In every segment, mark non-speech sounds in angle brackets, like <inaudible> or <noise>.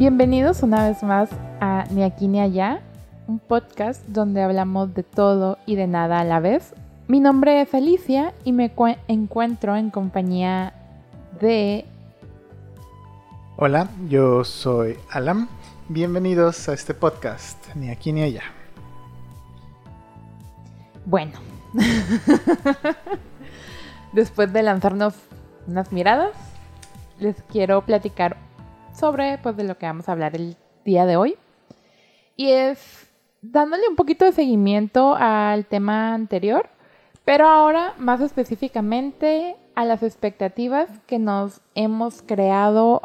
Bienvenidos una vez más a Ni aquí ni allá, un podcast donde hablamos de todo y de nada a la vez. Mi nombre es Alicia y me cue- encuentro en compañía de... Hola, yo soy Alam. Bienvenidos a este podcast, ni aquí ni allá. Bueno, <laughs> después de lanzarnos unas miradas, les quiero platicar sobre pues, de lo que vamos a hablar el día de hoy. Y es dándole un poquito de seguimiento al tema anterior, pero ahora más específicamente a las expectativas que nos hemos creado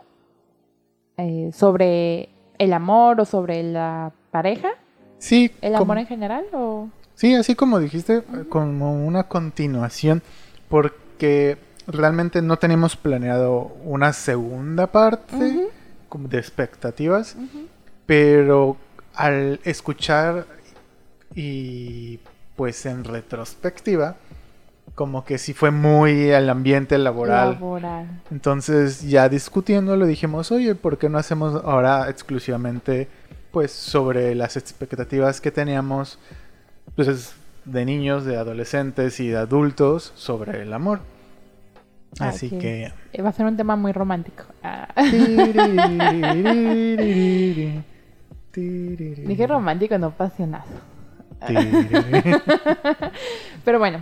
eh, sobre el amor o sobre la pareja, Sí, el como- amor en general o... sí, así como dijiste, como una continuación, porque realmente no teníamos planeado una segunda parte. Como de expectativas, pero al escuchar y pues en retrospectiva, como que sí fue muy al ambiente laboral. Laboral. Entonces, ya discutiéndolo, dijimos, oye, ¿por qué no hacemos ahora exclusivamente, pues, sobre las expectativas que teníamos, pues, de niños, de adolescentes y de adultos sobre el amor? Ah, Así sí. que... Eh, Va a ser un tema muy romántico. Ah, <laughs> Dije romántico, no apasionado. <laughs> Pero bueno,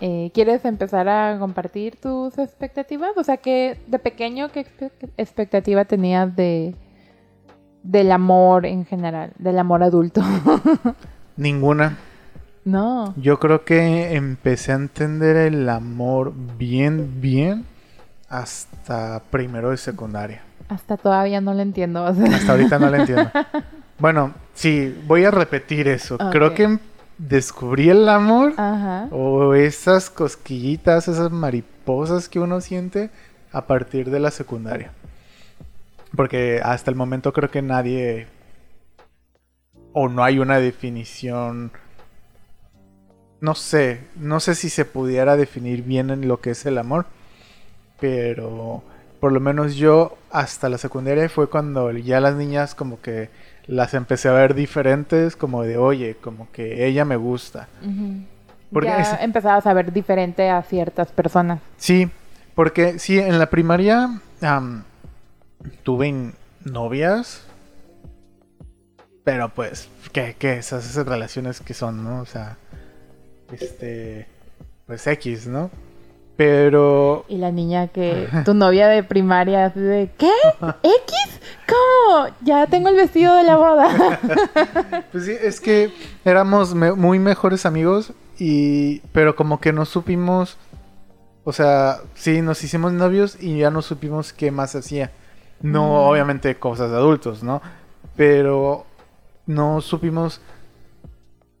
eh, ¿quieres empezar a compartir tus expectativas? O sea, que de pequeño, ¿qué expe- expectativa tenías de del amor en general, del amor adulto? <laughs> Ninguna. No. Yo creo que empecé a entender el amor bien, bien hasta primero de secundaria. Hasta todavía no lo entiendo. o sea. Hasta ahorita no lo entiendo. <laughs> Bueno, sí, voy a repetir eso. Creo que descubrí el amor Ajá. o esas cosquillitas, esas mariposas que uno siente a partir de la secundaria. Porque hasta el momento creo que nadie o no hay una definición no sé, no sé si se pudiera definir bien en lo que es el amor, pero por lo menos yo hasta la secundaria fue cuando ya las niñas como que las empecé a ver diferentes, como de, oye, como que ella me gusta. Porque ya es- empezabas a ver diferente a ciertas personas. Sí, porque sí, en la primaria tuve novias, pero pues, ¿qué, qué esas, esas relaciones que son, no? O sea, este, pues X, ¿no? Pero Y la niña que <laughs> tu novia de primaria así de ¿qué? ¿X? ¿Cómo? Ya tengo el vestido de la boda. <laughs> Pues sí, es que éramos me- muy mejores amigos y pero como que no supimos, o sea, sí nos hicimos novios y ya no supimos qué más hacía. No, Mm. obviamente cosas de adultos, ¿no? Pero no supimos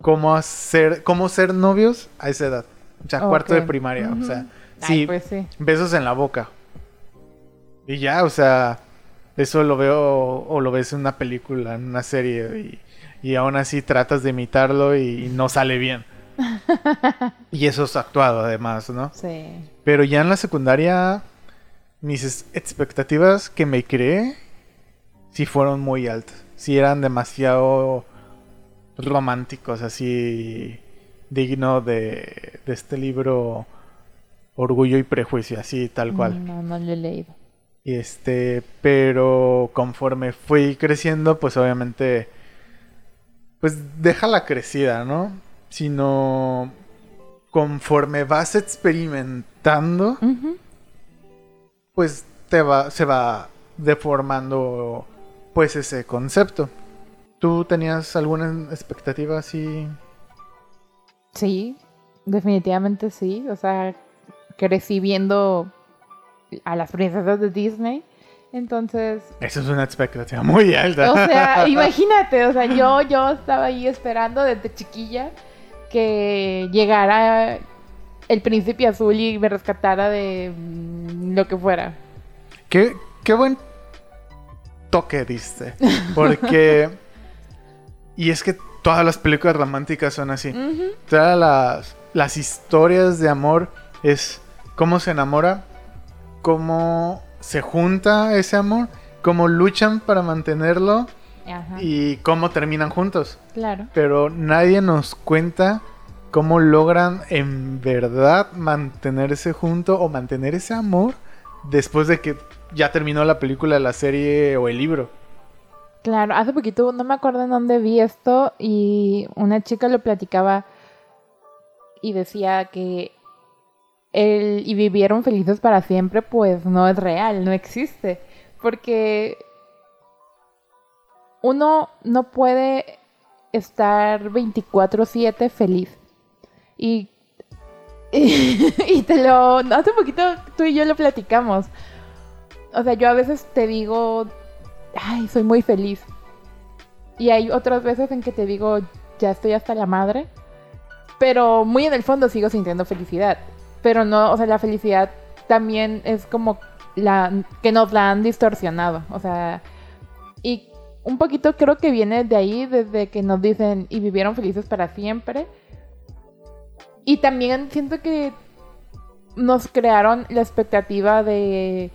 cómo hacer, cómo ser novios a esa edad. O sea, cuarto de primaria, o sea, Ay, sí, pues sí. besos en la boca. Y ya, o sea, eso lo veo o lo ves en una película, en una serie y, y aún así tratas de imitarlo y, no sale bien. <laughs> y eso es actuado además, ¿no? Sí. Pero ya en la secundaria mis expectativas que me creé sí fueron muy altas. Sí eran demasiado románticos, así digno de, de este libro Orgullo y Prejuicio, así tal cual. No, no lo he leído. Y este, pero conforme fui creciendo, pues obviamente, pues déjala crecida, ¿no? Sino conforme vas experimentando, pues te va, se va deformando, pues ese concepto. ¿Tú tenías alguna expectativa así? Sí, definitivamente sí. O sea, crecí viendo a las princesas de Disney. Entonces, Eso es una expectativa muy alta. o sea, <laughs> imagínate, o sea, yo, yo estaba ahí esperando desde chiquilla que llegara el príncipe azul y me rescatara de mm, lo que fuera. Qué, qué buen toque diste. Porque. <laughs> y es que todas las películas románticas son así. Todas las, las historias de amor es cómo se enamora, cómo se junta ese amor, cómo cómo luchan para mantenerlo Ajá. y cómo terminan juntos. Claro. Pero nadie nos cuenta cómo logran en verdad mantenerse juntos o mantener ese amor después de que ya terminó la película, la serie o el libro. Claro, hace poquito, no me acuerdo en dónde vi esto y una chica lo platicaba y decía que el y vivieron felices para siempre, pues no es real, no existe, porque uno no puede estar 24/7 feliz. Y, <laughs> y, te lo... Hace poquito tú y yo lo platicamos. O sea, yo a veces te digo, ay, soy muy feliz. Y hay otras veces en que te digo, ya estoy hasta la madre. Pero muy en el fondo sigo sintiendo felicidad. Pero no, o sea, la felicidad también es como la que nos la han distorsionado. O sea, y un poquito creo que viene de ahí, desde que nos dicen y vivieron felices para siempre. Y también siento que nos crearon la expectativa de,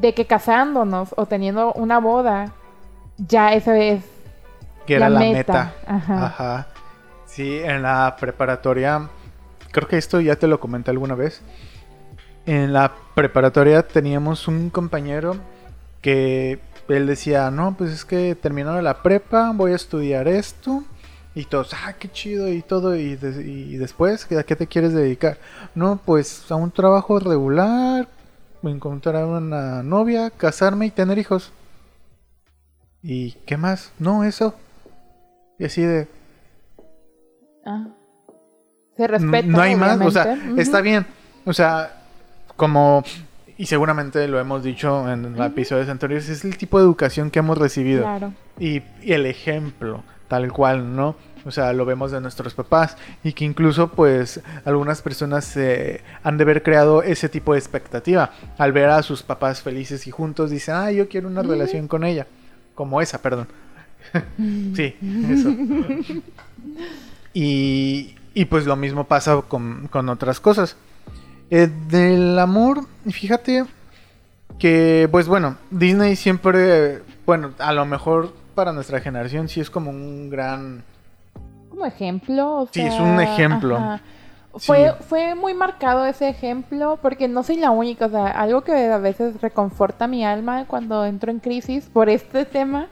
de que casándonos o teniendo una boda, ya eso es Que era la, la meta. meta. Ajá. Ajá. Sí, en la preparatoria, creo que esto ya te lo comenté alguna vez. En la preparatoria teníamos un compañero que él decía, no, pues es que terminando la prepa voy a estudiar esto. Y todos, ah, qué chido y todo. Y, de- y después, ¿a qué te quieres dedicar? No, pues a un trabajo regular, encontrar una novia, casarme y tener hijos. ¿Y qué más? No, eso. Y así de, Ah. Se respeta. no hay más, o sea, está bien. O sea, como, y seguramente lo hemos dicho en Ujú. episodios anteriores, es el tipo de educación que hemos recibido. Claro. Y, y el ejemplo, tal cual, ¿no? O sea, lo vemos de nuestros papás y que incluso pues algunas personas eh, han de haber creado ese tipo de expectativa. Al ver a sus papás felices y juntos dicen, ah, yo quiero una relación con ella. Como esa, perdón. <laughs> Sí, eso. Y, y pues lo mismo pasa con, con otras cosas. Eh, del amor, fíjate que, pues bueno, Disney siempre, bueno, a lo mejor para nuestra generación sí es como un gran... Como ejemplo. o Sí, es sea, un ejemplo. ajá. Fue, Sí. fue muy marcado ese ejemplo porque no soy la única, o sea, algo que a veces reconforta mi alma cuando entro en crisis por este tema,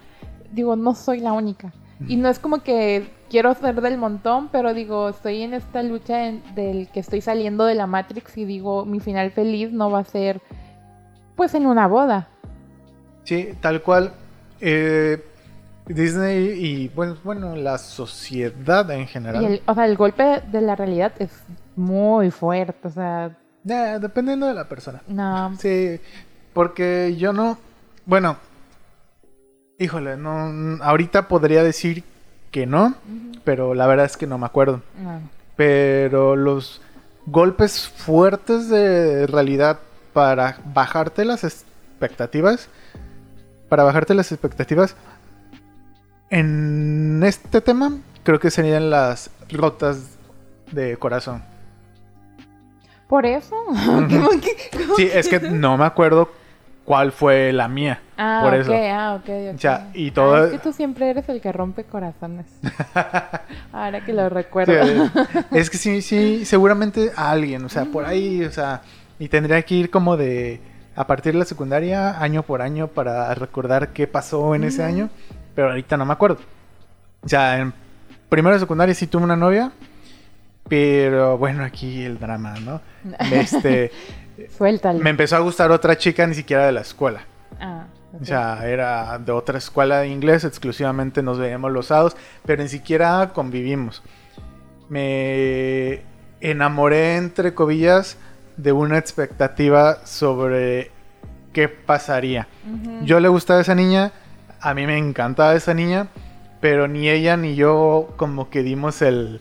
digo, no soy la única. Y no es como que quiero ser del montón, pero digo, estoy en esta lucha en- del que estoy saliendo de la Matrix y digo, mi final feliz no va a ser pues en una boda. Sí, tal cual. eh, Disney y, bueno, bueno, la sociedad en general. Y el, o sea, el golpe de la realidad es muy fuerte, o sea, Eh, dependiendo de la persona. no. Sí, porque yo no, bueno, híjole, no, ahorita podría decir que no, pero la verdad es que no me acuerdo. No. Pero los golpes fuertes de realidad para bajarte las expectativas, para bajarte las expectativas, en este tema creo que serían las rotas de corazón. ¿Por eso? <laughs> Ujú. ¿Cómo que- cómo Sí, es que no me acuerdo cuál fue la mía. Ah, por ah, ok, ok. O sea, y Ah, todo- es que tú siempre eres el que rompe corazones. <laughs> Ahora que lo recuerdo. Sí, es <laughs> que sí, sí, seguramente a alguien, o sea, por ahí, o sea, y tendría que ir como de a partir de la secundaria, año por año, para recordar qué pasó en ese año, pero ahorita no me acuerdo. O sea, en primero de secundaria sí tuve una novia, pero bueno, aquí el drama, ¿no? <laughs> Este, Suéltalo. me empezó a gustar otra chica ni siquiera de la escuela. Ah. O sea, era de otra escuela de inglés, exclusivamente nos veíamos los sábados, pero ni siquiera convivimos. Me enamoré, entre comillas, de una expectativa sobre qué pasaría. Yo le gustaba a esa niña, a mí me encantaba esa niña, pero ni ella ni yo como que dimos el,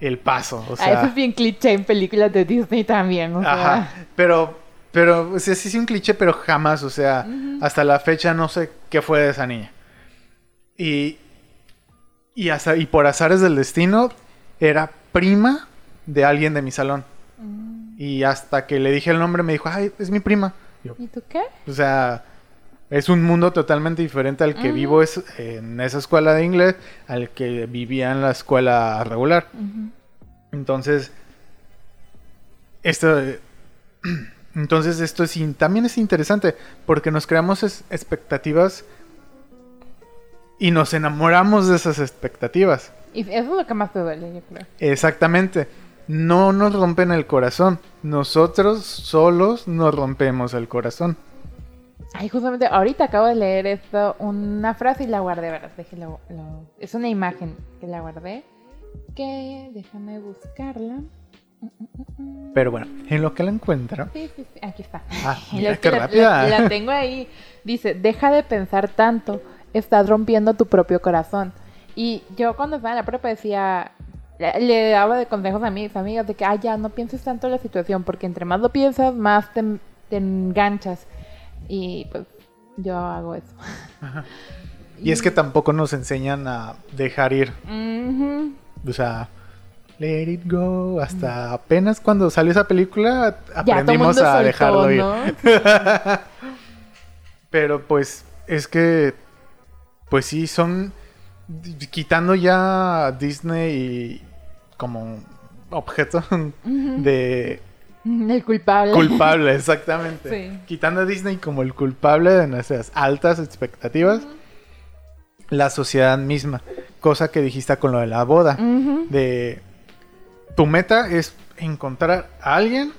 el paso. O Ah, eso es bien cliché en películas de Disney también. O sea. Ajá, pero, pero, o sea, sí es un cliché, pero jamás, o sea, hasta la fecha no sé qué fue de esa niña. Y, y, hasta, y por azares del destino, era prima de alguien de mi salón. Mm. Y hasta que le dije el nombre me dijo, ay, es mi prima. Yo, ¿Y tú qué? o sea, Es un mundo totalmente diferente al que vivo es, en esa escuela de inglés, al que vivía en la escuela regular. Entonces, esto, <clears throat> entonces esto es, también es interesante porque nos creamos es- expectativas y nos enamoramos de esas expectativas. Y eso es lo que más te duele, yo creo. Exactamente. No nos rompen el corazón. Nosotros solos nos rompemos el corazón. Ay, justamente ahorita acabo de leer esto, una frase y la guardé, ¿verdad? Déjelo, lo- Es una imagen que la guardé. Que déjame buscarla. Pero bueno, en lo que la encuentro. Sí, sí, sí, aquí está. Ah, <laughs> mira qué rápida. La, la tengo ahí. Dice, deja de pensar tanto, estás rompiendo tu propio corazón. Y yo cuando estaba en la prepa decía, le, le daba de consejos a mis amigas de que, ah, ya, no pienses tanto en la situación, porque entre más lo piensas, más te, te enganchas. Y pues yo hago eso. <laughs> Y es que tampoco nos enseñan a dejar ir. O sea, let it go. Hasta apenas cuando salió esa película aprendimos a soltó, dejarlo ir. ¿no? <laughs> Pero pues es que, pues sí, son quitando ya a Disney y como objeto de <laughs> El culpable. culpable, <laughs> exactamente. Sí. Quitando a Disney como el culpable de nuestras altas expectativas, la sociedad misma, cosa que dijiste con lo de la boda, de tu meta es encontrar a alguien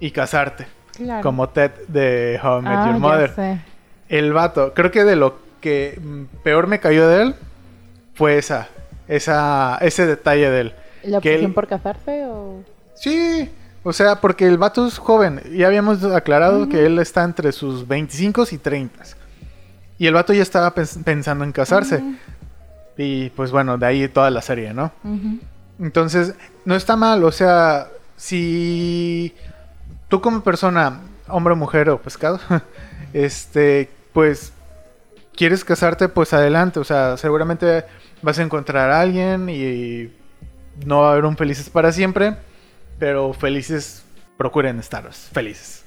y casarte, claro. como Ted de How I Met Ah, Your ya Mother. sé. El vato, creo que de lo que peor me cayó de él fue esa, esa, ese detalle de él. ¿La que él- por casarse o...? Sí, o sea, porque el vato es joven. Ya habíamos aclarado que él está entre sus 25 y 30. Y el vato ya estaba pens- pensando en casarse. Y pues bueno, de ahí toda la serie, ¿no? Entonces, no está mal, o sea, si tú como persona, hombre, mujer o pescado, <laughs> este, pues quieres casarte, pues adelante, o sea, seguramente vas a encontrar a alguien y no va a haber un felices para siempre, pero felices procuren estar felices.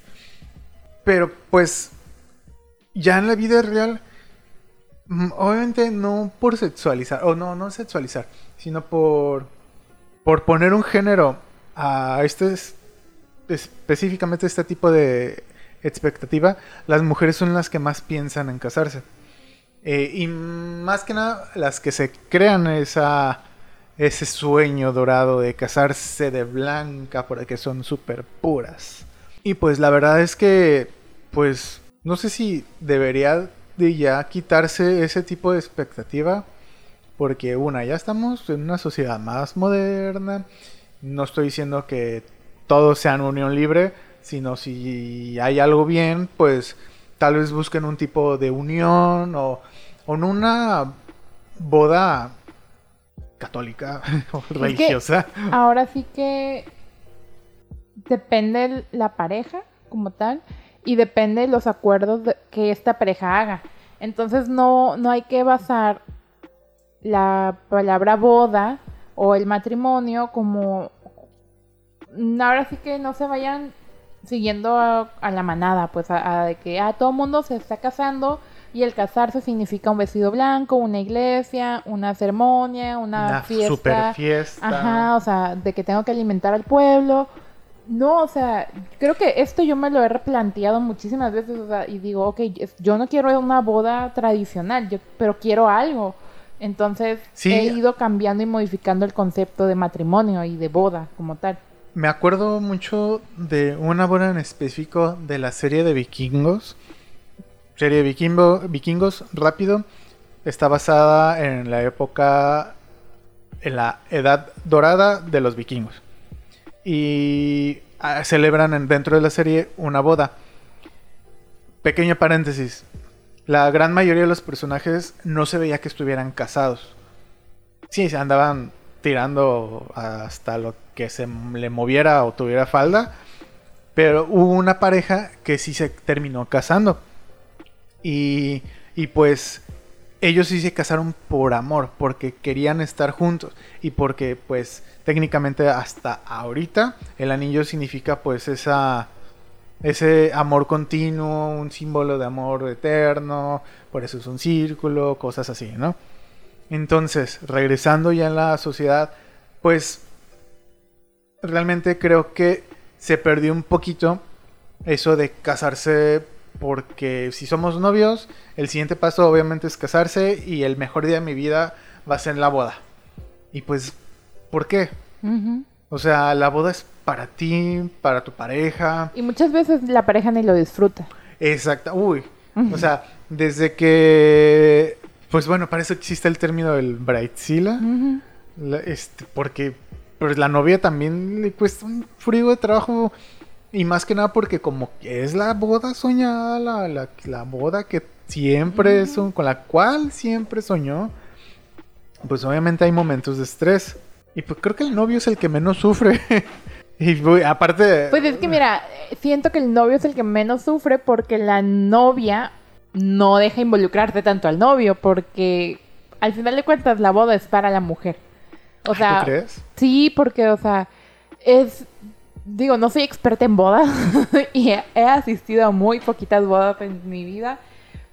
Pero pues ya en la vida real Mm, Obviamente no por sexualizar, o no, no sexualizar, sino por, por poner un género a este, es- específicamente este tipo de expectativa, las mujeres son las que más piensan en casarse. Eh, y más que nada las que se crean esa, ese sueño dorado de casarse de blanca porque son súper puras. Y pues la verdad es que, pues, no sé si debería de ya quitarse ese tipo de expectativa. Porque una, ya estamos en una sociedad más moderna. No estoy diciendo que todos sean unión libre, sino si hay algo bien, pues tal vez busquen un tipo de unión o, o en una boda católica <laughs> o que- religiosa. Ahora sí que depende la pareja como tal y depende de los acuerdos que esta pareja haga. Entonces no, no hay que basar la palabra boda o el matrimonio como... Ahora sí que no se vayan siguiendo a, a la manada, pues a, a de que ah, todo el mundo se está casando y el casarse significa un vestido blanco, una iglesia, una ceremonia, una, Una fiesta. super fiesta. Ajá, o sea, de que tengo que alimentar al pueblo. No, o sea, creo que esto yo me lo he replanteado muchísimas veces, o sea, y digo, ok, yo no quiero una boda tradicional, yo, pero quiero algo. Entonces Sí. he ido cambiando y modificando el concepto de matrimonio y de boda como tal. Me acuerdo mucho de una boda en específico de la serie de vikingos. Serie de vikingo, vikingos, rápido. Está basada en la época, en la edad dorada de los vikingos. Y ah, celebran en- dentro de la serie una boda. Pequeño paréntesis. La gran mayoría de los personajes no se veía que estuvieran casados. Sí, se andaban tirando hasta lo que se le moviera o tuviera falda. Pero hubo una pareja que sí se terminó casando. Y, y pues ellos sí se casaron por amor, porque querían estar juntos. Y porque pues técnicamente hasta ahorita el anillo significa pues esa... ese amor continuo, un símbolo de amor eterno, por eso es un círculo, cosas así, ¿no? Entonces, regresando ya a la sociedad, pues realmente creo que se perdió un poquito eso de casarse porque si somos novios, el siguiente paso obviamente es casarse y el mejor día de mi vida va a ser la boda. Y pues, ¿por qué? O sea, la boda es para ti, para tu pareja. Y muchas veces la pareja ni lo disfruta. Exacto, uy. O sea, desde que, pues bueno, para eso existe el término del bridezilla. este, porque pues, la novia también le cuesta un frío de trabajo y más que nada porque como es la boda soñada, la, la, boda que siempre es con la cual siempre soñó, pues obviamente hay momentos de estrés. Y pues creo que el novio es el que menos sufre. <laughs> y aparte... Pues es que mira, siento que el novio es el que menos sufre porque la novia no deja involucrarse tanto al novio porque al final de cuentas la boda es para la mujer. O sea, ¿Tú crees? Sí, porque, o sea, es digo, no soy experta en bodas <laughs> y he, asistido a muy poquitas bodas en mi vida,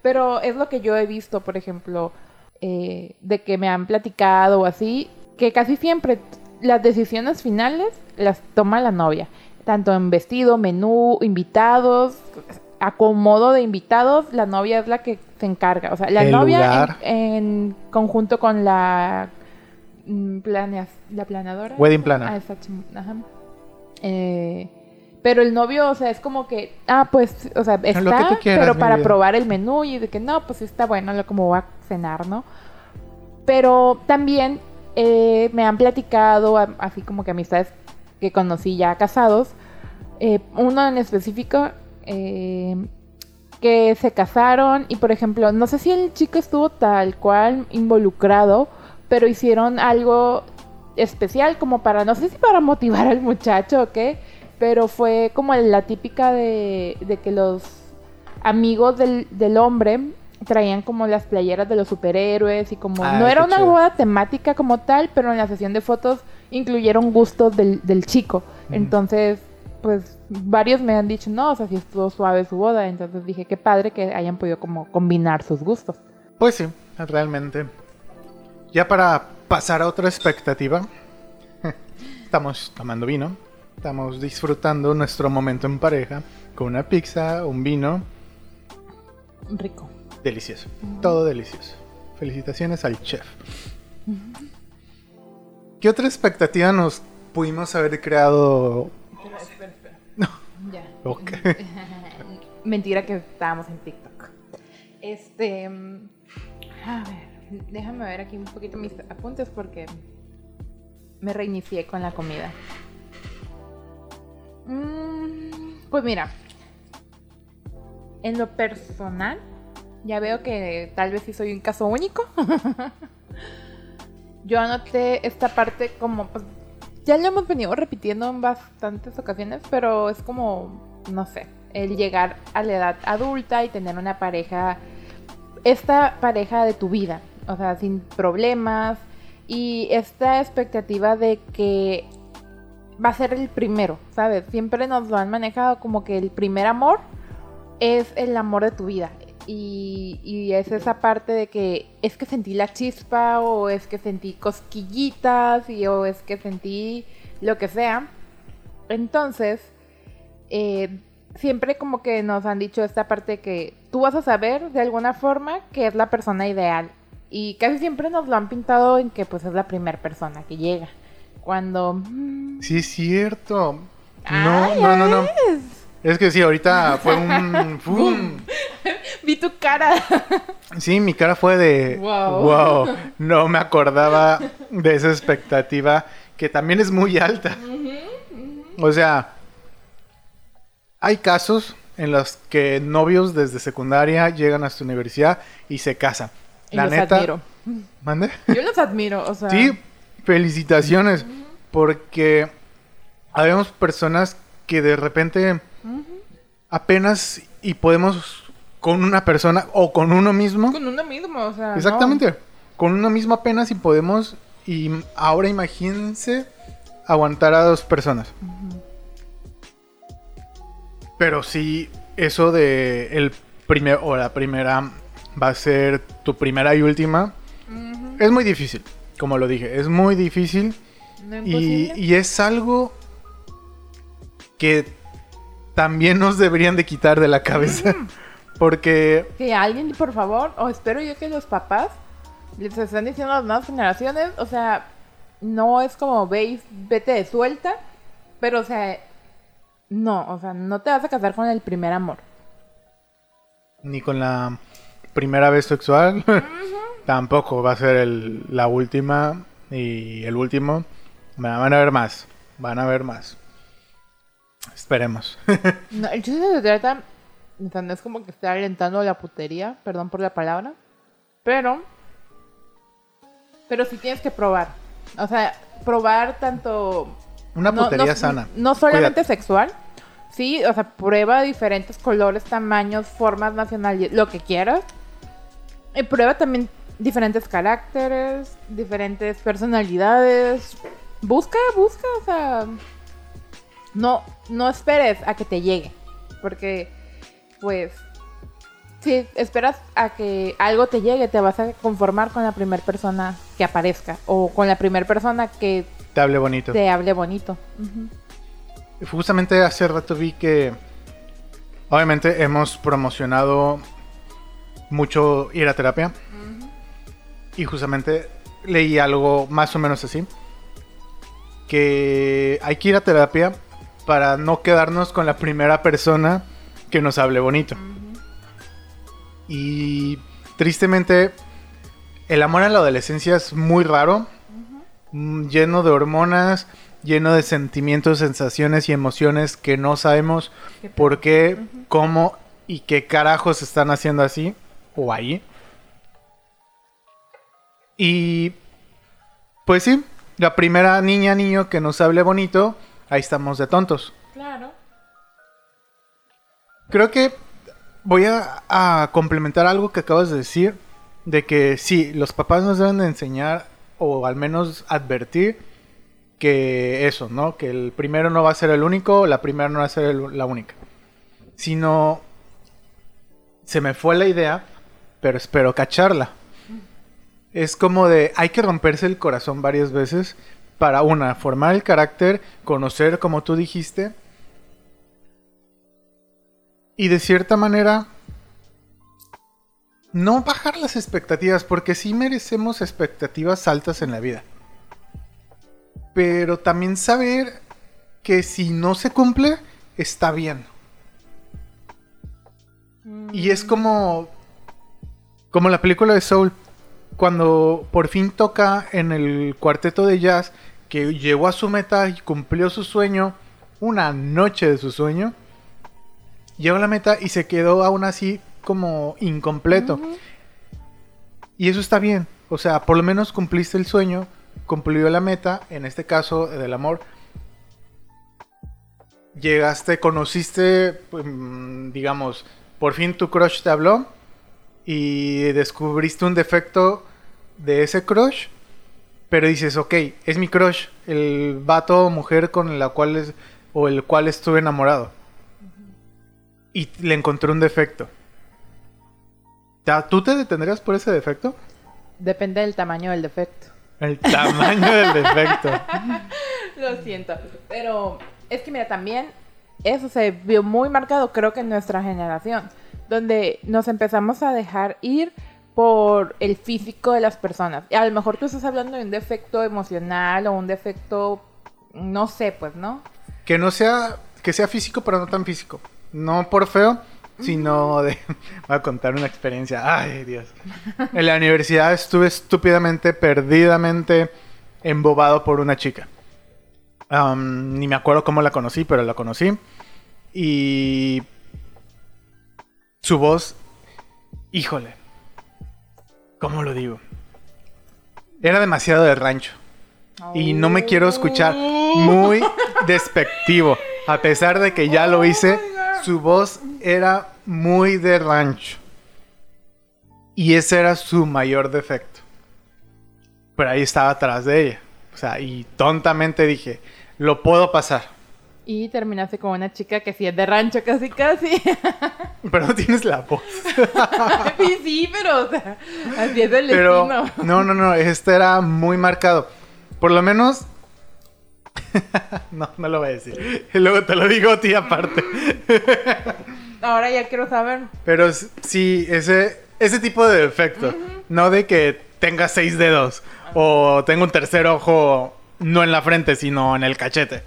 pero es lo que yo he visto, por ejemplo, eh, de que me han platicado o así, que casi siempre las decisiones finales las toma la novia, tanto en vestido, menú, invitados, acomodo de invitados, la novia es la que se encarga, o sea, la novia en, conjunto con la mm, la planeadora. Wedding planner. Ah, Ajá. Eh, pero el novio, o sea, es como que, ah, pues, o sea, está, pero para probar el menú y de que no, pues está bueno, lo como va a cenar, ¿no? Pero también eh, me han platicado, así como que amistades que conocí ya casados, eh, uno en específico que se casaron y, por ejemplo, no sé si el chico estuvo tal cual involucrado, pero hicieron algo especial como para, no sé si para motivar al muchacho o qué, pero fue como la típica de, que los amigos del, hombre traían como las playeras de los superhéroes y como ah, no era una boda temática como tal, pero en la sesión de fotos incluyeron gustos del, chico. Entonces, pues varios me han dicho, no, o sea, si estuvo suave su boda, entonces dije, qué padre que hayan podido como combinar sus gustos. Pues sí, realmente. Ya para pasar a otra expectativa. <laughs> Estamos tomando vino. Estamos disfrutando nuestro momento en pareja con una pizza, un vino. Rico. Delicioso. Todo delicioso. Felicitaciones al chef. ¿Qué otra expectativa nos pudimos haber creado? Espera, espera, <laughs> No. Ya. Okay. <laughs> Mentira que estábamos en TikTok. Este. Mm, a ver déjame ver aquí un poquito mis apuntes porque me reinicié con la comida. Mm, pues mira, en lo personal, ya veo que tal vez sí soy un caso único. <laughs> Yo anoté esta parte como, pues, ya lo hemos venido repitiendo en bastantes ocasiones, pero es como, no sé, el llegar a la edad adulta y tener una pareja, esta pareja de tu vida, o sea, sin problemas. Y esta expectativa de que va a ser el primero, ¿sabes? Siempre nos lo han manejado como que el primer amor es el amor de tu vida. Y, es esa parte de que es que sentí la chispa o es que sentí cosquillitas y, o es que sentí lo que sea. Entonces, eh, siempre como que nos han dicho esta parte que tú vas a saber de alguna forma que es la persona ideal y casi siempre nos lo han pintado en que pues es la primera persona que llega. Cuando... Mm, sí, es cierto. No, no, no, no. Es que sí, ahorita fue un... <laughs> <laughs> Vi tu cara. sí, mi cara fue de... Wow. wow. No me acordaba de esa expectativa que también es muy alta. O sea, hay casos en los que novios desde secundaria llegan hasta universidad y se casan la neta. Admiro. ¿Mande? Yo los admiro, o sea. Sí, felicitaciones. Porque habemos personas que de repente apenas y podemos con una persona o con uno mismo. Con uno mismo, o sea. Exactamente. Con uno mismo apenas y podemos. Y ahora imagínense aguantar a dos personas. Pero sí, eso de el primer o la primera va a ser tu primera y última. Es muy difícil, como lo dije, es muy difícil. No Y, y es algo que también nos deberían de quitar de la cabeza. <laughs> Porque Que alguien, por favor, o espero yo que los papás les estén diciendo a las nuevas generaciones, o sea, no es como veis, vete de suelta, pero o sea, no, o sea, no te vas a casar con el primer amor. ni con la primera vez sexual <laughs> tampoco va a ser el- la última y el último. Van a ver más, van a ver más. Esperemos. <laughs> No, el chiste se trata, no es como que esté alentando la putería, perdón por la palabra, pero, pero sí tienes que probar. O sea, probar tanto... Una no- putería no- sana. No solamente Cuídate. sexual, sí, o sea, prueba diferentes colores, tamaños, formas, nacionalidades, lo que quieras. Y prueba también diferentes caracteres, diferentes personalidades. Busca, busca, o sea, no, no esperes a que te llegue. Porque, pues, si esperas a que algo te llegue, te vas a conformar con la primera persona que aparezca. O con la primera persona que Te hable bonito. te hable bonito. Justamente hace rato vi que obviamente hemos promocionado mucho ir a terapia. Y justamente leí algo más o menos así. Que hay que ir a terapia para no quedarnos con la primera persona que nos hable bonito. Y tristemente el amor en la adolescencia es muy raro. mm, Lleno de hormonas, lleno de sentimientos, sensaciones y emociones que no sabemos Qué por qué, cómo y qué carajos están haciendo así o ahí. Y pues sí, la primera niña, niño que nos hable bonito, ahí estamos de tontos. Claro. Creo que voy a, a complementar algo que acabas de decir, de que sí, los papás nos deben de enseñar o al menos advertir que eso, ¿no? Que el primero no va a ser el único, la primera no va a ser el- la única. Sino, se me fue la idea, pero espero cacharla. Es como de, hay que romperse el corazón varias veces para una, formar el carácter, conocer, como tú dijiste, y de cierta manera no bajar las expectativas, porque sí merecemos expectativas altas en la vida. Pero también saber que si no se cumple, está bien. Y es como como la película de Soul cuando por fin toca en el cuarteto de jazz que llegó a su meta y cumplió su sueño, una noche de su sueño, llegó a la meta y se quedó aún así como incompleto. Y eso está bien. O sea, por lo menos cumpliste el sueño, cumplió la meta, en este caso del amor. Llegaste, conociste, pues, mm, digamos, por fin tu crush te habló y descubriste un defecto de ese crush, pero dices, ok, es mi crush, el vato o mujer con la cual es, o el cual estuve enamorado. Y le encontré un defecto. ¿Tú te detendrías por ese defecto? Depende del tamaño del defecto. El tamaño del <laughs> defecto. Lo siento. Pero es que mira, también eso se vio muy marcado, creo que en nuestra generación, donde nos empezamos a dejar ir por el físico de las personas. Y a lo mejor tú estás hablando de un defecto emocional o un defecto, no sé, pues, ¿no? Que no sea, que sea físico, pero no tan físico. No por feo, sino de... <laughs> Voy a contar una experiencia. Ay, Dios. En la universidad estuve estúpidamente, perdidamente embobado por una chica. Am, ni me acuerdo cómo la conocí, pero la conocí. Y... Su voz... Híjole. ¿Cómo lo digo? Era demasiado de rancho. Y no me quiero escuchar muy <laughs> despectivo. A pesar de que ya lo hice, su voz era muy de rancho. Y ese era su mayor defecto. Pero ahí estaba atrás de ella. O sea, y tontamente dije, lo puedo pasar. Y terminaste con una chica que sí es de rancho casi casi. <laughs> Pero no tienes la voz. <laughs> sí, sí, pero o sea, así es el Pero destino. no, no, no, este era muy marcado. Por lo menos <laughs> no, no lo voy a decir. Luego te lo digo a ti aparte. Ahora ya quiero saber. Pero sí, ese, ese tipo de defecto. No de que tenga seis dedos o tenga un tercer ojo no en la frente, sino en el cachete.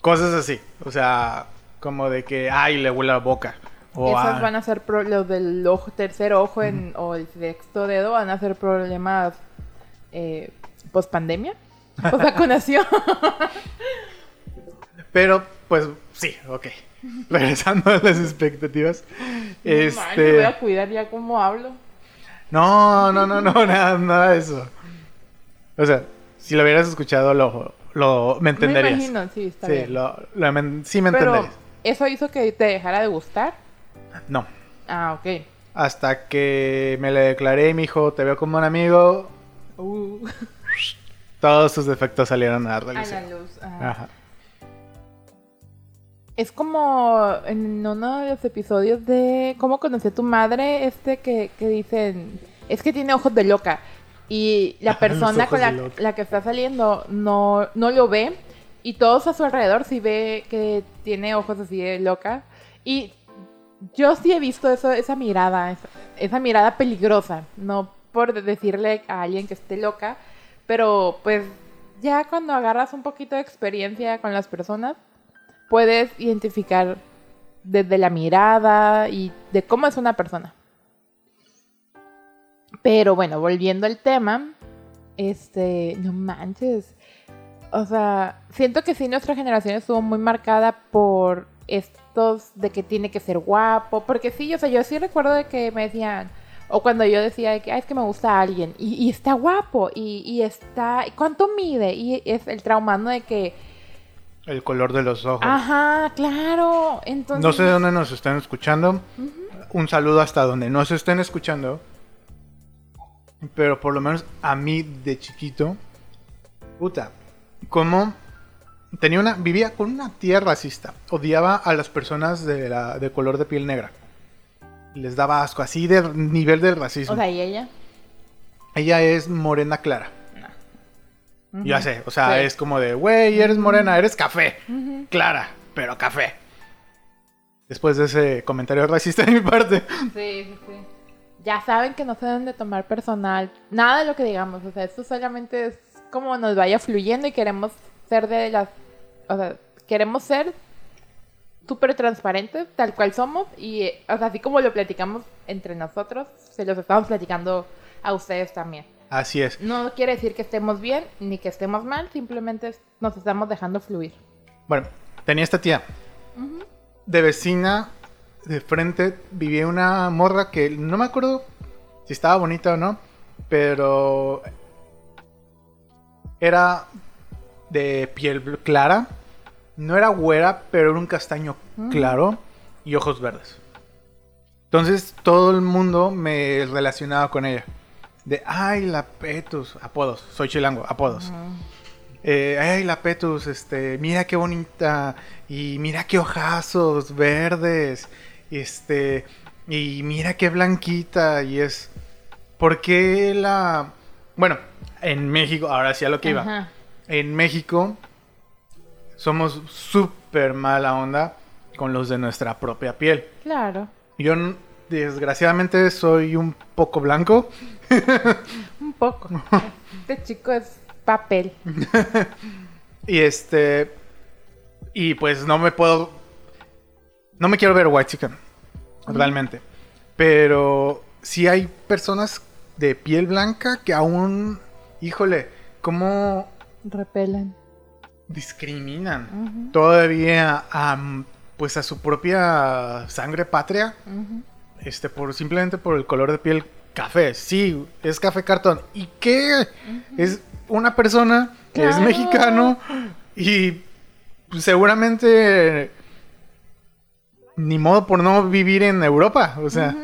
Cosas así. O sea, como de que, ay, le huele la boca. O, Esas ah, van a ser pro- los del ojo, tercer ojo en, o el sexto dedo van a ser problemas eh, post pandemia, post vacunación. <laughs> Pero, pues, sí, ok. <laughs> Regresando a las expectativas. Me voy Este. a cuidar ya cómo hablo. No, no, no, no, <laughs> nada, nada de eso. O sea, si lo hubieras escuchado, lo, lo me entenderías. Me imagino, sí, está sí, bien. lo, lo men- sí me Pero, entenderías. ¿eso hizo que te dejara de gustar? No. Ah, ok. Hasta que me le declaré y me dijo, te veo como un amigo, Uh, todos sus defectos salieron a a la luz. ajá. Ajá. Es como en uno de los episodios de ¿Cómo conocí a tu madre? Este que, que dicen, es que tiene ojos de loca. Y la <laughs> persona con la, que está saliendo no, no lo ve. Y todos a su alrededor sí ve que tiene ojos así de loca. Y yo sí he visto eso, esa mirada, esa, esa mirada peligrosa. No por decirle a alguien que esté loca, pero pues ya cuando agarras un poquito de experiencia con las personas, puedes identificar desde la mirada y de cómo es una persona. Pero bueno, volviendo al tema, este, no manches. O sea, siento que sí nuestra generación estuvo muy marcada por estos de que tiene que ser guapo, porque sí, o sea, yo sí recuerdo de que me decían, o cuando yo decía de que, "Ay, es que me gusta alguien, y, y está guapo, y, y está, ¿cuánto mide? Y es el traumando de que, El color de los ojos. Ajá, claro. Entonces. No sé de dónde nos están escuchando. Un saludo hasta donde no se estén escuchando. Pero por lo menos a mí de chiquito. Puta. Como tenía una. vivía con una tía racista. Odiaba a las personas de, la, de color de piel negra. Les daba asco. Así de nivel de racismo. O sea, ¿y ella? Ella es morena clara. Ya Ujú. sé. O sea, Sí. es como de, güey, eres morena, eres café. Clara, pero café. Después de ese comentario racista de mi parte. Sí, sí, sí. Ya saben que no se deben de tomar personal. Nada de lo que digamos. O sea, esto solamente es como nos vaya fluyendo y queremos ser de las. O sea, queremos ser súper transparentes, tal cual somos. Y, o sea, así como lo platicamos entre nosotros, se los estamos platicando a ustedes también. Así es. No quiere decir que estemos bien ni que estemos mal, simplemente nos estamos dejando fluir. Bueno, tenía esta tía. De vecina, de frente, vivía una morra que no me acuerdo si estaba bonita o no, pero era de piel clara. No era güera, pero era un castaño claro y ojos verdes. Entonces todo el mundo me relacionaba con ella. De, ay, la Petus, apodos, soy chilango, apodos. Eh, ay, la Petus, este, mira qué bonita. Y mira qué ojazos verdes. Este, y mira qué blanquita. Y es, ¿por qué la... Bueno, en México, ahora sí a lo que iba. Ajá. En México somos súper mala onda con los de nuestra propia piel. Claro. Yo, desgraciadamente, soy un poco blanco. <laughs> Un poco. Este chico es papel. <laughs> Y este. Y pues no me puedo. No me quiero ver white chicken. Realmente. Pero sí hay personas de piel blanca que aún. Híjole, ¿cómo Repelen. discriminan todavía a. Pues a su propia sangre patria. Este, por simplemente por el color de piel café. Sí, es café cartón. ¿Y qué? Es una persona que es mexicano y seguramente ni modo por no vivir en Europa. O sea,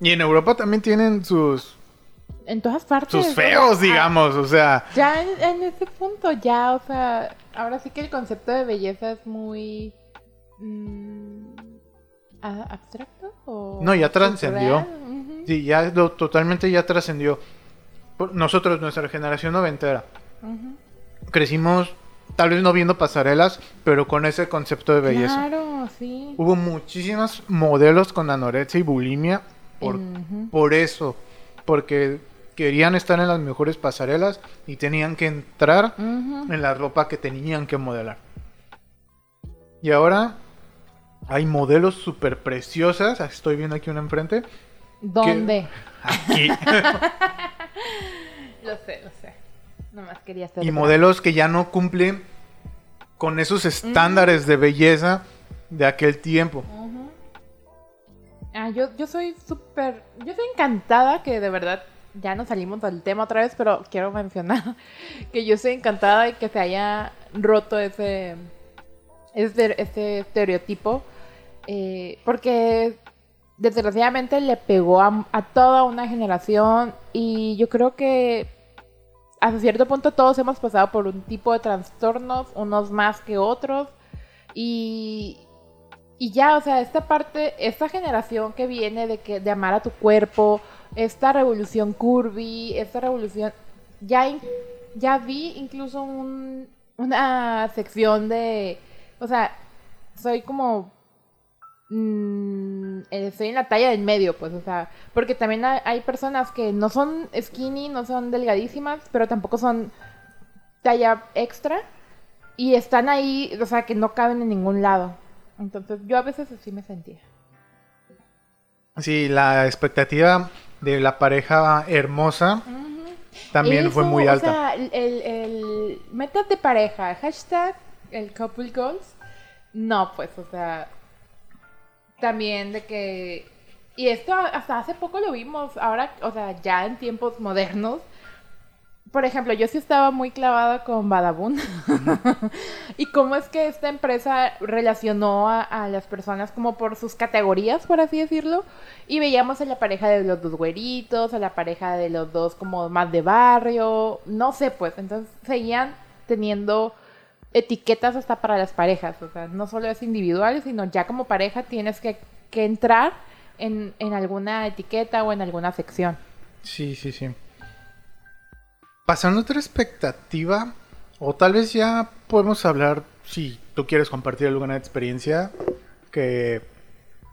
y en Europa también tienen sus en todas partes. sus feos, ah, digamos, o sea, Ya en, en ese punto, ya, o sea, ahora sí que el concepto de belleza es muy mm, abstracto o No, ya trascendió. sí, ya lo- totalmente ya trascendió. Nosotros, nuestra generación noventera, ujú. crecimos tal vez no viendo pasarelas, pero con ese concepto de belleza. Claro, sí. Hubo muchísimos modelos con anorexia y bulimia por, por eso, porque querían estar en las mejores pasarelas y tenían que entrar en la ropa que tenían que modelar. Y ahora hay modelos súper preciosas, estoy viendo aquí una enfrente, ¿Dónde? aquí, <laughs> Lo sé, lo sé. Nomás quería estar. y modelos que ya no cumplen con esos estándares de belleza de aquel tiempo. Ah, yo, yo soy súper. Yo estoy encantada que de verdad ya nos salimos del tema otra vez, pero quiero mencionar <laughs> que yo estoy encantada de que se haya roto ese, ese, ese estereotipo. eh, porque desgraciadamente le pegó a, a toda una generación y yo creo que hasta cierto punto todos hemos pasado por un tipo de trastornos, unos más que otros. Y, y ya, o sea, esta parte, esta generación que viene de, que, de amar a tu cuerpo, esta revolución curvy, esta revolución, ya, ya vi incluso un- una sección de, o sea, soy como, mm, eh, estoy en la talla del medio, pues, o sea, porque también hay, personas que no son skinny, no son delgadísimas, pero tampoco son talla extra y están ahí, o sea, que no caben en ningún lado. Entonces, yo a veces así me sentía. Sí, la expectativa de la pareja hermosa también fue muy o alta. sea, el, el, el metas de pareja, hashtag el couple goals. No, pues, o sea, también de que. Y esto hasta hace poco lo vimos, ahora, o sea, ya en tiempos modernos. Por ejemplo, yo sí estaba muy clavada con Badabun. <laughs> y cómo es que esta empresa relacionó a, a las personas como por sus categorías, por así decirlo. Y veíamos a la pareja de los dos güeritos, a la pareja de los dos como más de barrio, no sé, pues. Entonces seguían teniendo etiquetas hasta para las parejas. O sea, no solo es individual, sino ya como pareja tienes que, que entrar en, en alguna etiqueta o en alguna sección. Sí, sí, sí. Pasando a otra expectativa, o tal vez ya podemos hablar, si tú quieres compartir alguna experiencia que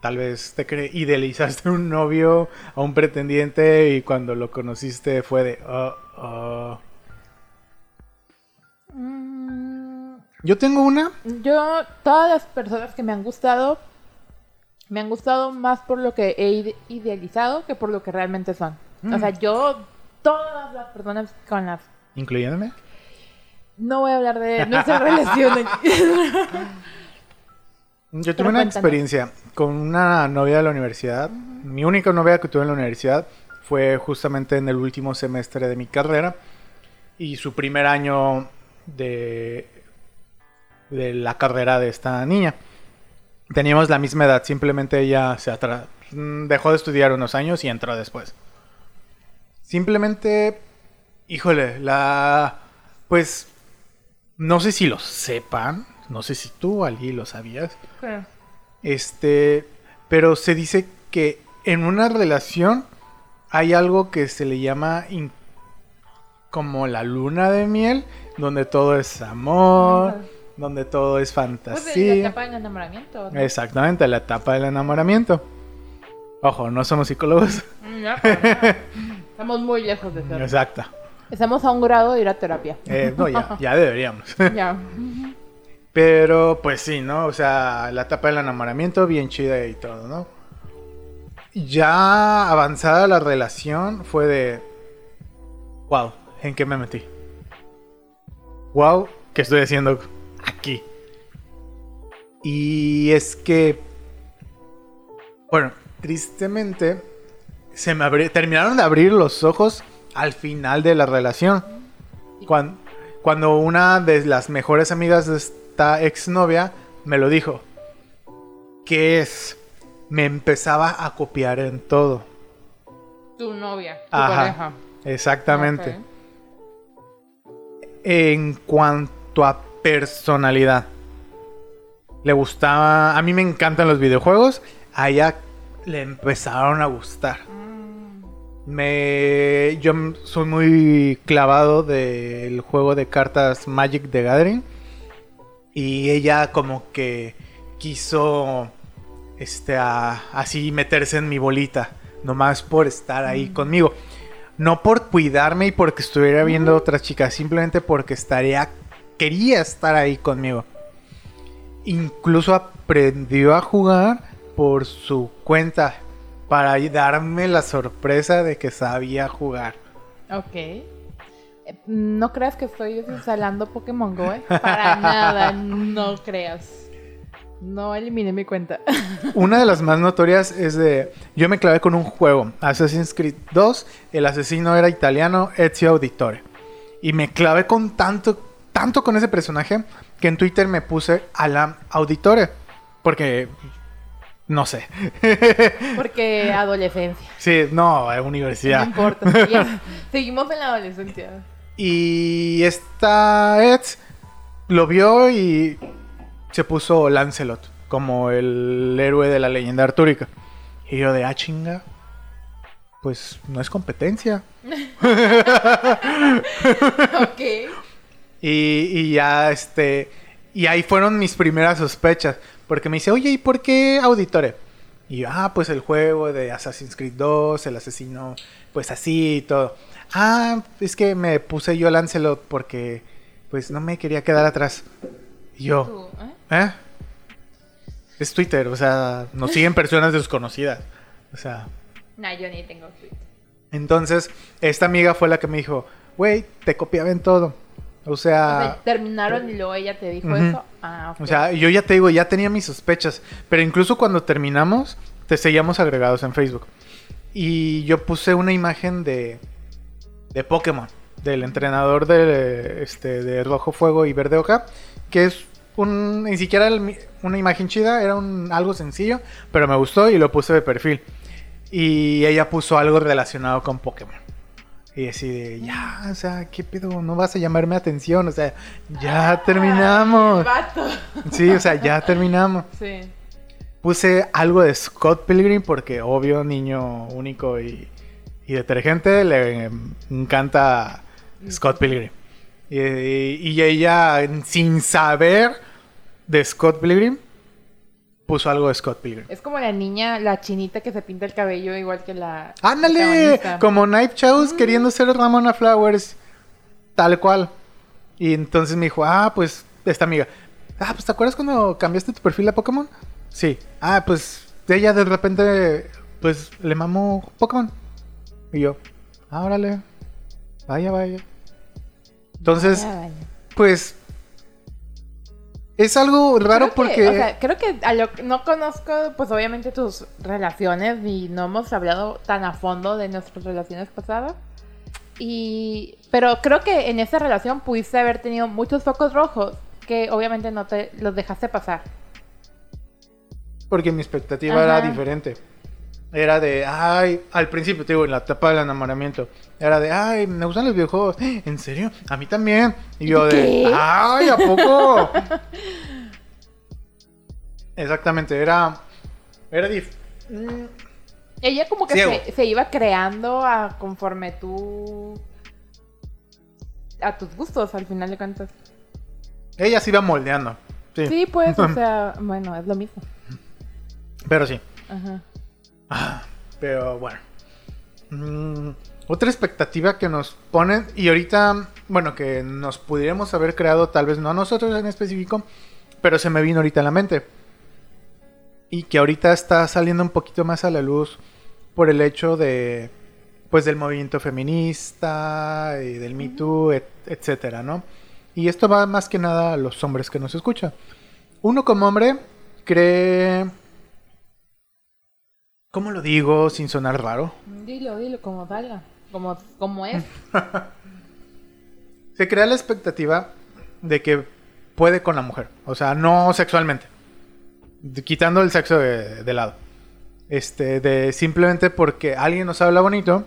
tal vez te idealizaste un novio, a un pretendiente y cuando lo conociste fue de... "Oh, oh". Yo tengo una, Yo, todas las personas que me han gustado, me han gustado más por lo que he ide- idealizado que por lo que realmente son. O sea, yo, todas las personas con las... incluyéndome, No voy a hablar de nuestra relación. aquí. <laughs> Yo tuve una cuéntanos. experiencia con una novia de la universidad. Mi única novia que tuve en la universidad fue justamente en el último semestre de mi carrera y su primer año de, de la carrera de esta niña. Teníamos la misma edad, simplemente ella se atra- dejó de estudiar unos años y entró después. Simplemente, híjole, la... Pues, no sé si lo sepan, no sé si tú, Ali, lo sabías. Este, pero se dice que en una relación hay algo que se le llama como la luna de miel, donde todo es amor. Donde todo es Pues de la fantasía. etapa del enamoramiento. ¿no? Exactamente, la etapa del enamoramiento. Ojo, no somos psicólogos. No, para nada. <laughs> Estamos muy lejos de ser. Exacto. Estamos a un grado de ir a terapia. Eh, no, ya, ya deberíamos. <laughs> Ya. Pero pues sí, ¿no? O sea, la etapa del enamoramiento bien chida y todo, ¿no? Ya avanzada la relación fue de... Wow, ¿en qué me metí? Wow, ¿qué estoy haciendo aquí? Y es que... Bueno, tristemente se me abri- terminaron de abrir los ojos al final de la relación. Cuan- cuando una de las mejores amigas de esta exnovia me lo dijo. Que es, me empezaba a copiar en todo. Tu novia, tu Ajá. pareja. Exactamente. En cuanto a personalidad, le gustaba. A mí me encantan los videojuegos. A ella le empezaron a gustar. Mm, Me, yo soy muy clavado del juego de cartas Magic the Gathering. Y ella como que quiso este, a- así meterse en mi bolita. Nomás por estar ahí conmigo. No por cuidarme y porque estuviera viendo otras chicas. Simplemente porque estaría, quería estar ahí conmigo. Incluso aprendió a jugar por su cuenta. Para darme la sorpresa de que sabía jugar. Ok. Eh, No creas que estoy desinstalando Pokémon Go, ¿eh? Para nada, no creas. No eliminé mi cuenta. <laughs> Una de las más notorias es de. Yo me clavé con un juego, Assassin's Creed 2. El asesino era italiano, Ezio Auditore. Y me clavé con tanto, tanto con ese personaje que en Twitter me puse Alan Auditore. Porque. No sé. <laughs> Porque adolescencia. sí, no, eh, No universidad. importa. seguimos- <laughs> Seguimos en la adolescencia. Y esta Ed lo vio y se puso Lancelot como el héroe de la leyenda artúrica. Y yo de, ah, chinga, pues no es competencia. <laughs> Ok. Y, y ya, este, y ahí fueron mis primeras sospechas. Porque me dice, oye, ¿y por qué Auditore? Y yo, ah, pues el juego de Assassin's Creed 2, el asesino, pues así y todo. Ah, es que me puse yo Lancelot porque, pues no me quería quedar atrás. Y yo, ¿eh? ¿eh? Es Twitter, o sea, nos <laughs> siguen personas desconocidas. O sea, Nah, yo ni tengo Twitter. entonces, esta amiga fue la que me dijo, güey, te copiaba en todo. O O sea, terminaron y luego ella te dijo eso. Ah, o sea, yo ya te digo, ya tenía mis sospechas. Pero incluso cuando terminamos, te seguíamos agregados en Facebook. Y yo puse una imagen de, de Pokémon, del entrenador de, este, de Rojo Fuego y Verde Hoja, que es un, ni siquiera el una imagen chida, era un, algo sencillo, pero me gustó y lo puse de perfil. Y ella puso algo relacionado con Pokémon. Y así de, ya, o sea, ¿qué pedo? No vas a llamarme atención, o sea, ya terminamos. <laughs> Sí, o sea, ya terminamos. Sí. Puse algo de Scott Pilgrim porque obvio, niño único y, y detergente, le encanta Scott Pilgrim. Y, y ella, sin saber de Scott Pilgrim, puso algo de Scott Pilgrim. Es como la niña, la chinita que se pinta el cabello igual que la. ¡Ándale! Como Knife Chows queriendo ser Ramona Flowers, tal cual. Y entonces me dijo, ah, pues, esta amiga. Ah, pues, ¿te acuerdas cuando cambiaste tu perfil a Pokémon? Sí. Ah, pues, ella de repente, pues, le mamó Pokémon. Y yo, ah, órale. Vaya, vaya. Entonces, Vaya, vaya. pues, es algo raro Creo que, porque... o sea, creo que a lo que- no conozco, pues obviamente tus relaciones y no hemos hablado tan a fondo de nuestras relaciones pasadas. Y, pero creo que en esa relación pudiste haber tenido muchos focos rojos que obviamente no te los dejaste pasar. Porque mi expectativa era diferente. Era de, ay, al principio, te digo, en la etapa del enamoramiento, era de, ay, me gustan los videojuegos. <gasps> ¿En serio? A mí también. Y yo de, ay, ¿a poco? <laughs> Exactamente, era, era dif- mm, Ella como que se iba creando a conforme tú a tus gustos al final de cuentas. Ella se iba moldeando. Sí. Sí, pues, o <laughs> sea, bueno, es lo mismo. Pero sí. Ajá. Ah, pero bueno. Mm, otra expectativa que nos ponen, y ahorita, bueno, que nos pudiéramos haber creado, tal vez no a nosotros en específico, pero se me vino ahorita a la mente. Y que ahorita está saliendo un poquito más a la luz por el hecho de, pues, del movimiento feminista y del Me Too, et- etcétera, ¿no? Y esto va más que nada a los hombres que nos escuchan. Uno como hombre cree... ¿Cómo lo digo sin sonar raro? Dilo, dilo, como salga. Como, como es. <laughs> Se crea la expectativa de que puede con la mujer. O sea, no sexualmente. Quitando el sexo de, de lado. Este, de simplemente porque alguien nos habla bonito,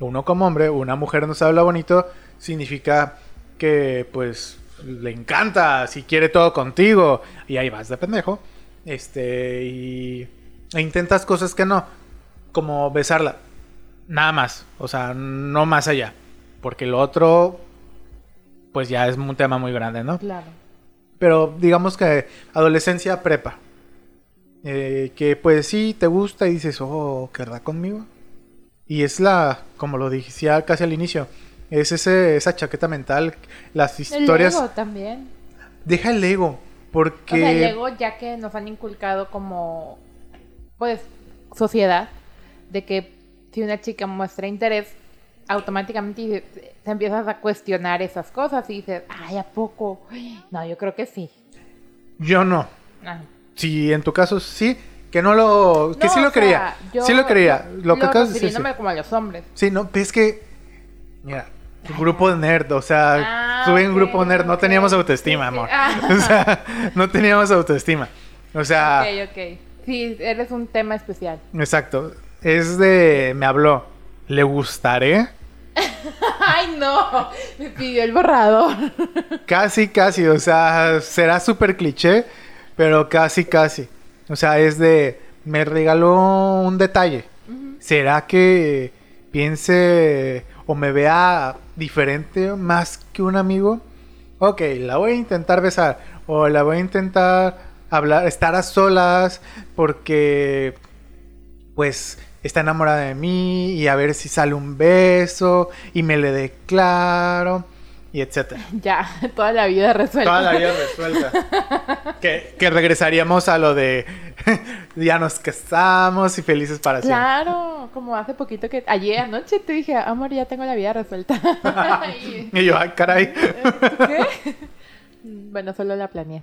uno como hombre, una mujer nos habla bonito, significa que pues le encanta, si quiere todo contigo, y ahí vas de pendejo, este, y e intentas cosas que no, como besarla, nada más, o sea, no más allá, porque lo otro, pues ya es un tema muy grande, ¿no? Claro. Pero digamos que adolescencia prepa. Eh, que pues sí, te gusta y dices, oh, ¿querrá conmigo? Y es la, como lo decía casi al inicio, es ese, esa chaqueta mental, las historias... El ego también. Deja el ego, porque... O sea, el ego ya que nos han inculcado como, pues, sociedad, de que si una chica muestra interés, automáticamente te empiezas a cuestionar esas cosas y dices, ay, ¿a poco? No, yo creo que sí. Yo no. Ah. Si en tu caso sí, que no lo... Que No, sí lo creía. sea, yo sí lo creía. Lo que acabas de decir. como a los hombres. Sí, no, pero es que... Mira, tu grupo de nerd, o sea, Ah, tuve un ok, grupo nerd, no ok. teníamos autoestima, amor. Ah. <laughs> O sea, no teníamos autoestima. O sea, Ok, ok. Sí, eres un tema especial. exacto. Es de... Me habló. ¿Le gustaré? <laughs> Ay, no. Me pidió el borrador. <laughs> Casi, casi. O sea, será súper cliché, pero casi, casi. O sea, es de... Me regaló un detalle. ¿Será que piense o me vea diferente más que un amigo? Ok, la voy a intentar besar. O la voy a intentar hablar, estar a solas porque pues está enamorada de mí y a ver si sale un beso y me le declaro y etcétera. <laughs> Ya, toda la vida resuelta. Toda la vida resuelta. que, que regresaríamos a lo de <laughs> ya nos casamos y felices para siempre. Claro, como hace poquito que ayer anoche te dije, amor, ya tengo la vida resuelta. <laughs> Y- Y yo, ay, caray. ¿Qué? bueno, solo la planeé.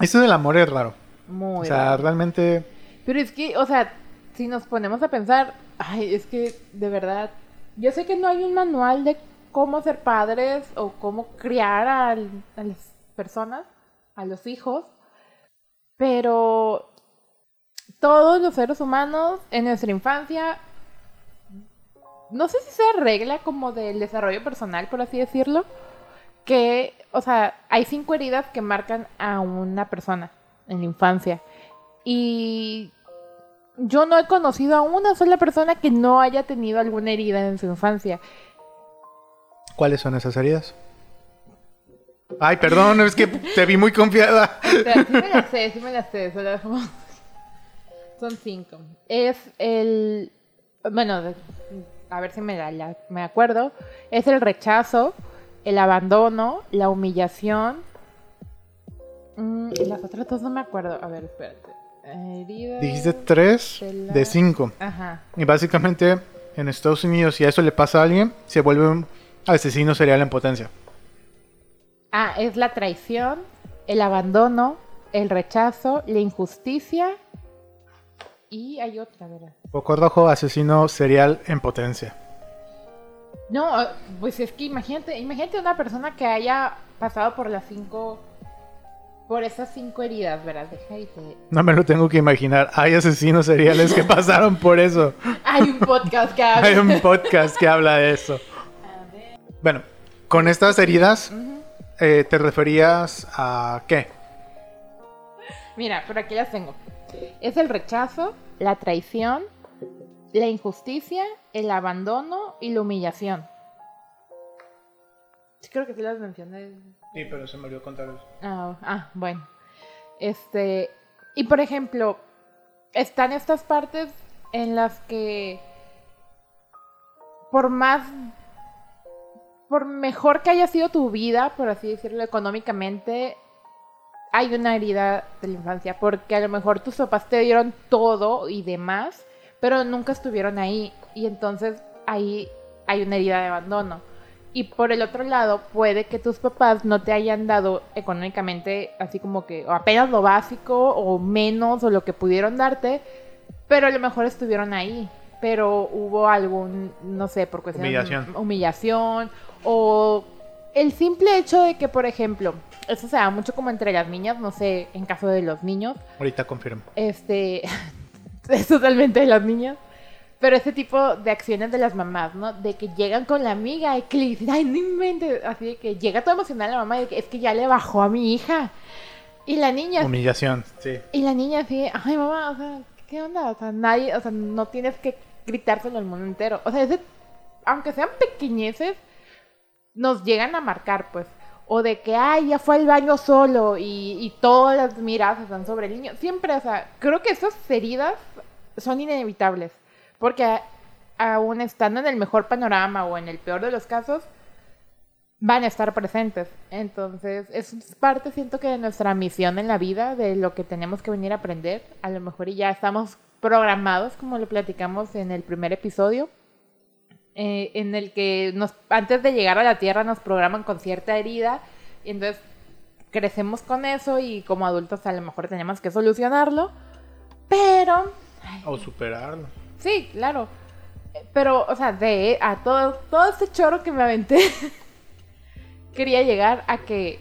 Eso del amor es raro. Muy o sea, raro. realmente. Pero es que, o sea, si nos ponemos a pensar, ay, es que de verdad, yo sé que no hay un manual de cómo ser padres o cómo criar a, las personas, a los hijos, pero todos los seres humanos en nuestra infancia, no sé si sea regla como del desarrollo personal, por así decirlo, que, o sea, hay cinco heridas que marcan a una persona en la infancia. Y yo no he conocido a una sola persona que no haya tenido alguna herida en su infancia. ¿Cuáles son esas heridas? Ay, perdón, es que te vi muy confiada. <laughs> O sea, sí me las sé, sí me las sé. solo Son cinco. Es el... Bueno, a ver si me, la- la- me acuerdo. Es el rechazo, el abandono, la humillación. Mm, y las otras dos no me acuerdo. A ver, espérate. Heridas... Dijiste tres de la- de cinco. Ajá. Y básicamente en Estados Unidos, si a eso le pasa a alguien, se vuelve un asesino serial en potencia. Ah, es la traición, el abandono, el rechazo, la injusticia y hay otra, ¿verdad? Poco rojo, asesino serial en potencia. No, pues es que imagínate, imagínate una persona que haya pasado por las cinco, por esas cinco heridas, ¿verdad? Deja y te- No me lo tengo que imaginar. Hay asesinos seriales que <laughs> pasaron por eso. Hay un podcast que habla. <laughs> Hay un podcast que habla de eso. A ver, Bueno, con estas heridas, eh, ¿te referías a qué? Mira, por aquí las tengo. Es el rechazo, la traición, la injusticia, el abandono y la humillación. Sí, creo que sí las mencioné. Sí, pero se me olvidó contar eso. Ah, ah, bueno. Este, y por ejemplo, están estas partes en las que por más por mejor que haya sido tu vida, por así decirlo, económicamente, hay una herida de la infancia, porque a lo mejor tus papás te dieron todo y demás, pero nunca estuvieron ahí, y entonces ahí hay una herida de abandono. Y por el otro lado, puede que tus papás no te hayan dado económicamente así como que o apenas lo básico o menos o lo que pudieron darte, pero a lo mejor estuvieron ahí. Pero hubo algún, no sé, por cuestión Humillación. humillación o el simple hecho de que, por ejemplo, eso se da mucho como entre las niñas, no sé, en caso de los niños, Ahorita confirmo. este, <laughs> <laughs> es totalmente de las niñas. Pero ese tipo de acciones de las mamás, ¿no? De que llegan con la amiga y que le dicen, ay, no inventes. Así de que llega todo emocional la mamá y que es que ya le bajó a mi hija. Y la niña. Humillación, sí. Y la niña así, ay, mamá, o sea, ¿qué onda? O sea, nadie, o sea, no tienes que gritárselo al mundo entero. O sea, ese, aunque sean pequeñeces, nos llegan a marcar, pues. O de que, ay, ya fue al baño solo y, y todas las miradas están sobre el niño. Siempre, o sea, creo que esas heridas son inevitables. Porque aún estando en el mejor panorama o en el peor de los casos, van a estar presentes. Entonces, es parte, siento que de nuestra misión en la vida, de lo que tenemos que venir a aprender. A lo mejor ya estamos programados, como lo platicamos en el primer episodio, eh, en el que nos, antes de llegar a la Tierra nos programan con cierta herida, y entonces crecemos con eso y como adultos a lo mejor tenemos que solucionarlo, pero... O superarlo. Sí, claro. Pero, o sea, de a todo, todo este choro que me aventé, <laughs> quería llegar a que,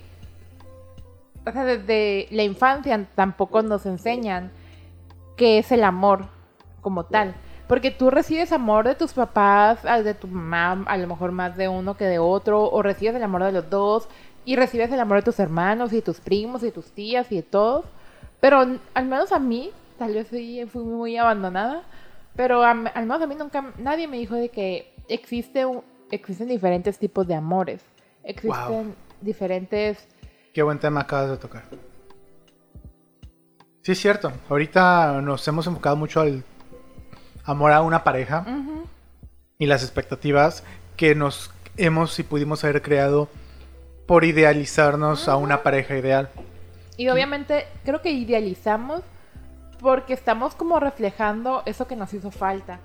o sea, desde la infancia tampoco nos enseñan qué es el amor como tal. Porque tú recibes amor de tus papás, de tu mamá, a lo mejor más de uno que de otro, o recibes el amor de los dos, y recibes el amor de tus hermanos y tus primos y tus tías y de todos. Pero al menos a mí, tal vez sí fui muy abandonada, pero al menos a mí nunca, nadie me dijo de que existe existen diferentes tipos de amores. Existen diferentes... Qué buen tema acabas de tocar. Sí, es cierto. Ahorita nos hemos enfocado mucho al amor a una pareja y las expectativas que nos hemos y pudimos haber creado por idealizarnos a una pareja ideal. Y obviamente creo que idealizamos porque estamos como reflejando eso que nos hizo falta.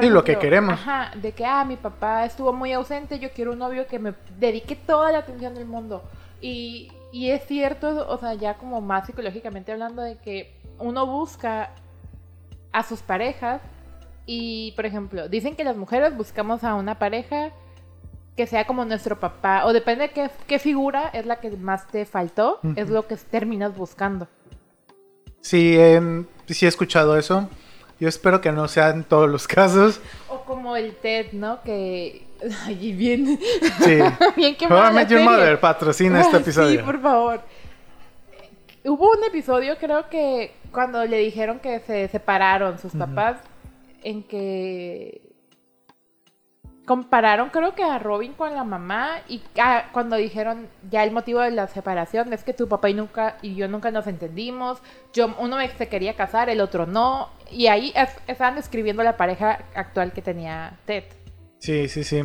y lo que queremos. Ajá, de que, ah, mi papá estuvo muy ausente, yo quiero un novio que me dedique toda la atención del mundo. Y, y es cierto, o sea, ya como más psicológicamente hablando, de que uno busca a sus parejas y, por ejemplo, dicen que las mujeres buscamos a una pareja que sea como nuestro papá, o depende de qué, qué figura es la que más te faltó, es lo que terminas buscando. Sí, sí he escuchado eso. Yo espero que no sean todos los <laughs> casos. O como el TED, ¿no? Que... <laughs> Ay, bien... Sí. <laughs> bien que Your Mother patrocina este episodio. Sí, por favor. Hubo un episodio, creo que cuando le dijeron que se separaron sus papás, en que compararon creo que a Robin con la mamá y cuando dijeron ya el motivo de la separación es que tu papá y nunca y yo nunca nos entendimos yo uno se quería casar el otro no y ahí estaban describiendo la pareja actual que tenía Ted. Sí sí sí.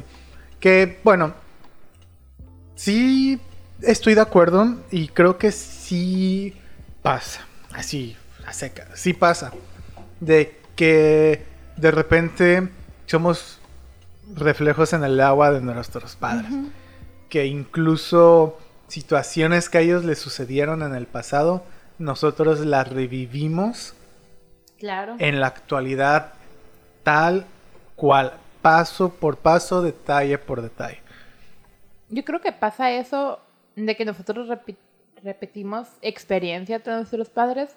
Que bueno sí estoy de acuerdo y creo que sí pasa así a seca sí pasa de que de repente somos reflejos en el agua de nuestros padres. Que incluso situaciones que a ellos les sucedieron en el pasado, nosotros las revivimos claro. en la actualidad tal cual, paso por paso, detalle por detalle. Yo creo que pasa eso de que nosotros repetimos experiencia de nuestros padres,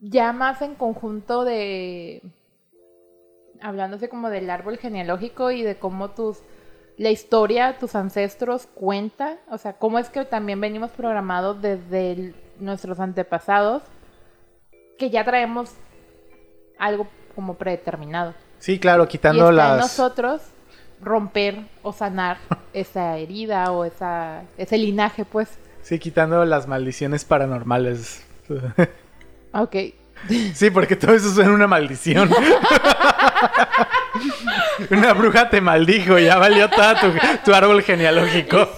ya más en conjunto de hablándose como del árbol genealógico y de cómo tus la historia, tus ancestros cuenta, o sea, cómo es que también venimos programados desde nuestros antepasados, que ya traemos algo como predeterminado. Sí, claro, quitando y está nosotros romper o sanar <laughs> esa herida o esa ese linaje, pues. Sí, quitando las maldiciones paranormales. <laughs> ok. Sí, porque todo eso suena una maldición. <laughs> una bruja te maldijo, ya valió todo tu, árbol genealógico.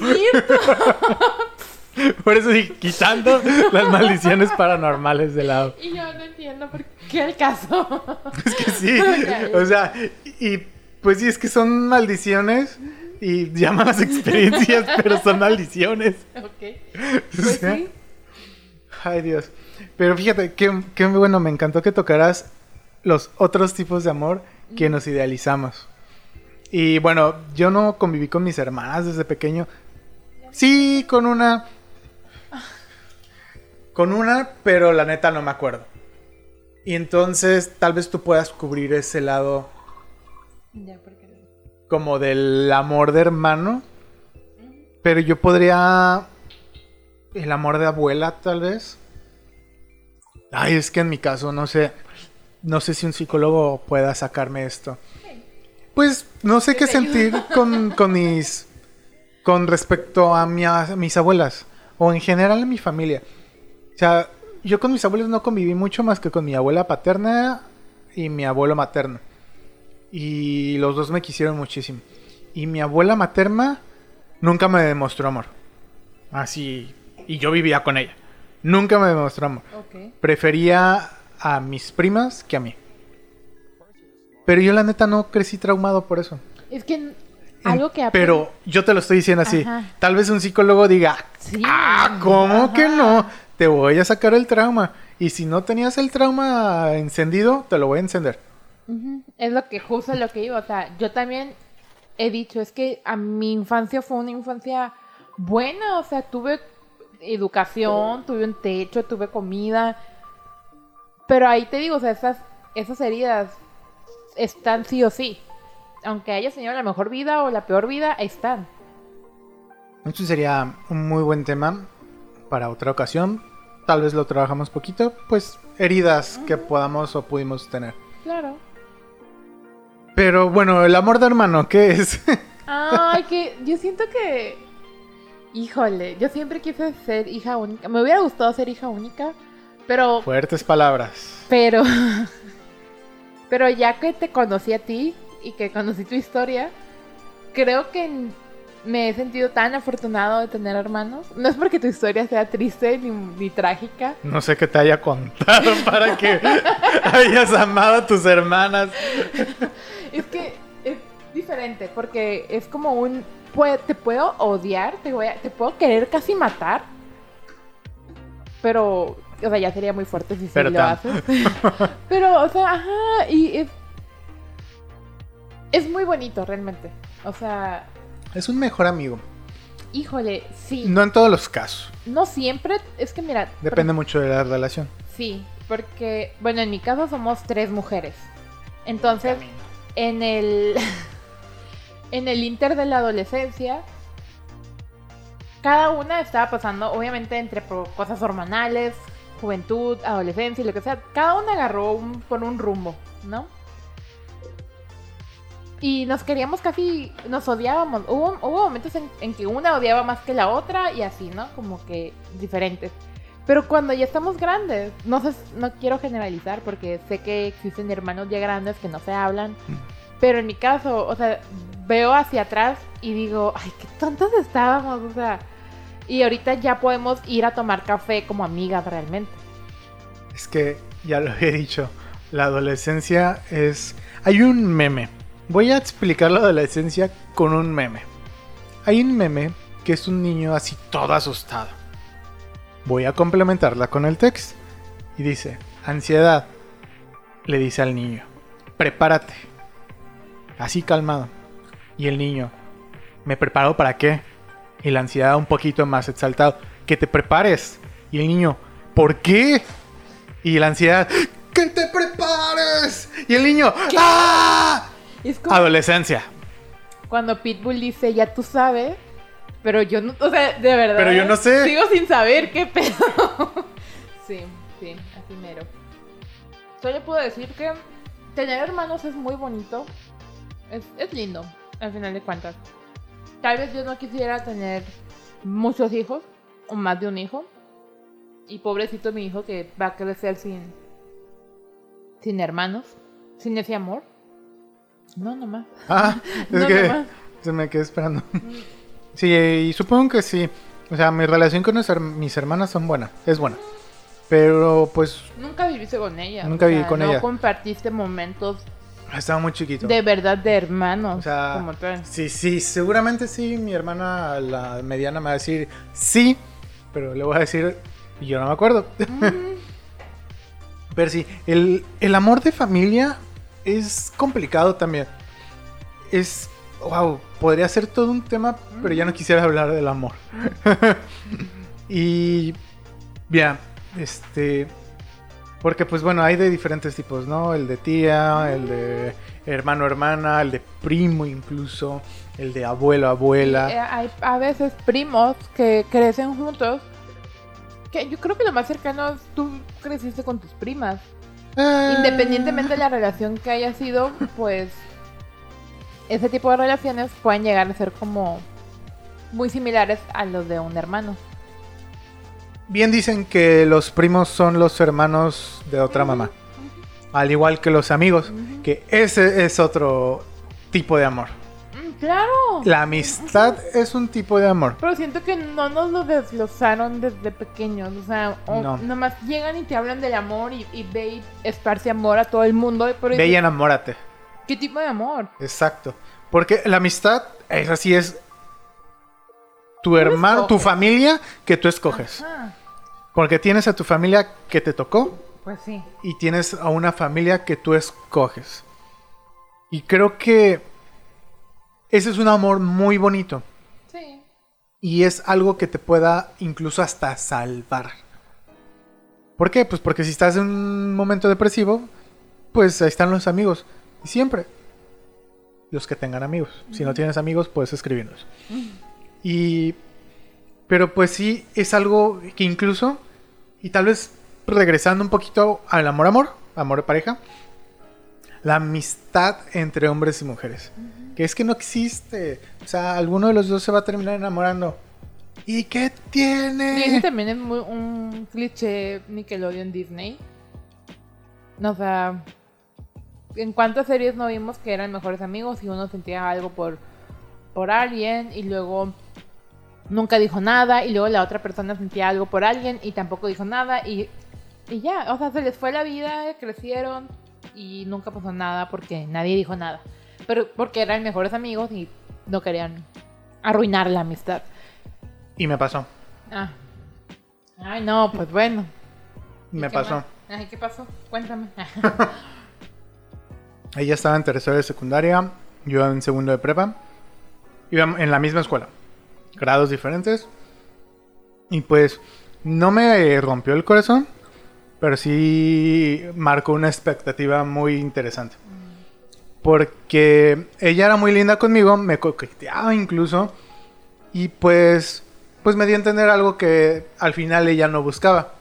Por eso dije, quitando las maldiciones paranormales de lado. Y yo no entiendo por qué el caso. Es que sí. O sea, y pues sí, es que son maldiciones y llaman las experiencias, <laughs> pero son maldiciones. Ok. <laughs> Pues sí. Ay, Dios. Pero fíjate, qué, qué bueno, me encantó que tocaras los otros tipos de amor que nos idealizamos. Y bueno, yo no conviví con mis hermanas desde pequeño. Sí, con una. Con una, pero la neta no me acuerdo. Y entonces tal vez tú puedas cubrir ese lado Ya, porque... como del amor de hermano. Pero yo podría... El amor de abuela tal vez. Ay, es que en mi caso no sé. No sé si un psicólogo pueda sacarme esto. Pues no sé qué sentir con, con mis... Con respecto a, mi- a mis abuelas. O en general a mi familia. O sea, yo con mis abuelos no conviví mucho más que con mi abuela paterna y mi abuelo materno. Y los dos me quisieron muchísimo. Y mi abuela materna nunca me demostró amor. Así. Y yo vivía con ella. Nunca me demostró amor. Prefería a mis primas que a mí. Pero yo la neta no crecí traumado por eso. Es que algo que... Pero yo te lo estoy diciendo así. Ajá. Tal vez un psicólogo diga, Sí. ah, ¿cómo que no? Te voy a sacar el trauma. Y si no tenías el trauma encendido, te lo voy a encender. Es lo que justo lo que iba. O sea, yo también he dicho, es que a mi infancia fue una infancia buena. O sea, tuve educación, tuve un techo, tuve comida. Pero ahí te digo, o sea, esas, esas heridas están sí o sí. Aunque hayas tenido la mejor vida o la peor vida, están. Esto sería un muy buen tema para otra ocasión. Tal vez lo trabajamos poquito. Pues heridas que podamos o pudimos tener. Claro. Pero bueno, el amor de hermano, ¿qué es? <laughs> Ay, que yo siento que. Híjole, yo siempre quise ser hija única. Me hubiera gustado ser hija única, pero Fuertes palabras. Pero, <laughs> pero ya que te conocí a ti y que conocí tu historia, creo que me he sentido tan afortunado de tener hermanos. No es porque tu historia sea triste ni, ni trágica. No sé qué te haya contado para que <laughs> hayas amado a tus hermanas. Diferente porque es como un... te puedo odiar, te, voy a- te puedo querer casi matar. Pero, o sea, ya sería muy fuerte si sí Pero lo haces. <laughs> Pero, o sea, ajá, y es, es muy bonito realmente. O sea, Es un mejor amigo. híjole, sí. No en todos los casos. No siempre, es que mira, por- Depende mucho de la relación. sí, porque, bueno, en mi caso somos tres mujeres. Entonces, en el <laughs> en el inter de la adolescencia cada una estaba pasando obviamente entre cosas hormonales juventud adolescencia y lo que sea cada una agarró un- por un rumbo no y nos queríamos casi nos odiábamos. Hubo, hubo momentos en, en que una odiaba más que la otra y así no como que diferentes. Pero cuando ya estamos grandes, no sé, no quiero generalizar porque sé que existen hermanos ya grandes que no se hablan, pero en mi caso, o sea, veo hacia atrás y digo, ay, qué tontos estábamos, o sea, y ahorita ya podemos ir a tomar café como amigas realmente. Es que, ya lo he dicho, la adolescencia es... Hay un meme. Voy a explicar la adolescencia con un meme. Hay un meme que es un niño así todo asustado. Voy a complementarla con el texto. Y dice, ansiedad. Le dice al niño, prepárate. Así calmado. Y el niño, ¿me preparo para qué? Y la ansiedad un poquito más exaltado, que te prepares. Y el niño, ¿por qué? Y la ansiedad, ¡que te prepares! Y el niño, ¡ah! Es como Adolescencia. cuando Pitbull dice, ya tú sabes, pero yo no, o sea, de verdad. Pero yo no sé. Sigo sin saber qué pedo. <laughs> sí, sí, así mero. Solo puedo decir que tener hermanos es muy bonito. Es, es lindo, al final de cuentas. Tal vez yo no quisiera tener muchos hijos, o más de un hijo. Y pobrecito mi hijo que va a crecer sin, sin hermanos, sin ese amor. No, nomás. <laughs> Ah, <laughs> es No, que nomás. se me quedé esperando. <laughs> Sí, y supongo que sí. O sea, mi relación con mis her- mis hermanas son buenas. Es buena. Pero pues Nunca viviste con ella. Nunca o viví con no ella. compartiste momentos estaba muy chiquito. de verdad de hermanos. O sea, como tal. sí, sí, seguramente sí. Mi hermana, la mediana, me va a decir sí. Pero le voy a decir, yo no me acuerdo. <laughs> Pero sí, el, el amor de familia es complicado también. Es, wow, podría ser todo un tema, pero ya no quisiera hablar del amor. <laughs> y, bien, este, Porque pues bueno, hay de diferentes tipos, ¿no? El de tía, el de hermano, hermana, el de primo incluso, el de abuelo, abuela. Eh, hay a veces primos que crecen juntos. Que yo creo que lo más cercano es tú creciste con tus primas. Ah, Independientemente de la relación que haya sido, pues ese tipo de relaciones pueden llegar a ser como muy similares a los de un hermano. Bien dicen que los primos son los hermanos de otra mamá. Al igual que los amigos, que ese es otro tipo de amor. Mm, claro. La amistad es un tipo de amor. Pero siento que no nos lo desglosaron desde pequeños. O sea, o No. nomás llegan y te hablan del amor y, y ve y esparce amor a todo el mundo. Pero Ve y enamórate. ¿Qué tipo de amor? Exacto. Porque la amistad es así, es tu hermano, tu familia que tú escoges. Ajá. Porque tienes a tu familia que te tocó Pues sí. y tienes a una familia que tú escoges. Y creo que ese es un amor muy bonito. Sí. Y es algo que te pueda incluso hasta salvar. ¿Por qué? Pues porque si estás en un momento depresivo, pues ahí están los amigos. Y siempre. Los que tengan amigos. Si no tienes amigos, puedes escribirnos. Y... Pero pues sí, es algo que incluso... Y tal vez regresando un poquito al amor, amor, amor de pareja. La amistad entre hombres y mujeres. Que es que no existe. O sea, alguno de los dos se va a terminar enamorando. ¿Y qué Y ese tiene? también es muy- un cliché Nickelodeon Disney. No, o sea, en cuántas series no vimos que eran mejores amigos y uno sentía algo por, por alguien y luego nunca dijo nada y luego la otra persona sentía algo por alguien y tampoco dijo nada y, y ya, o sea, se les fue la vida, crecieron y nunca pasó nada porque nadie dijo nada. Pero porque eran mejores amigos y no querían arruinar la amistad. Y me pasó. Ah. Ay, no, pues bueno. ¿Y Me pasó. Ay, ¿qué pasó? Cuéntame. <laughs> Ella estaba en tercero de secundaria, yo en segundo de prepa. Íbamos en la misma escuela, grados diferentes. Y pues no me rompió el corazón, pero sí marcó una expectativa muy interesante. Porque ella era muy linda conmigo, me coqueteaba incluso. Y pues, pues me dio a entender algo que al final ella no buscaba.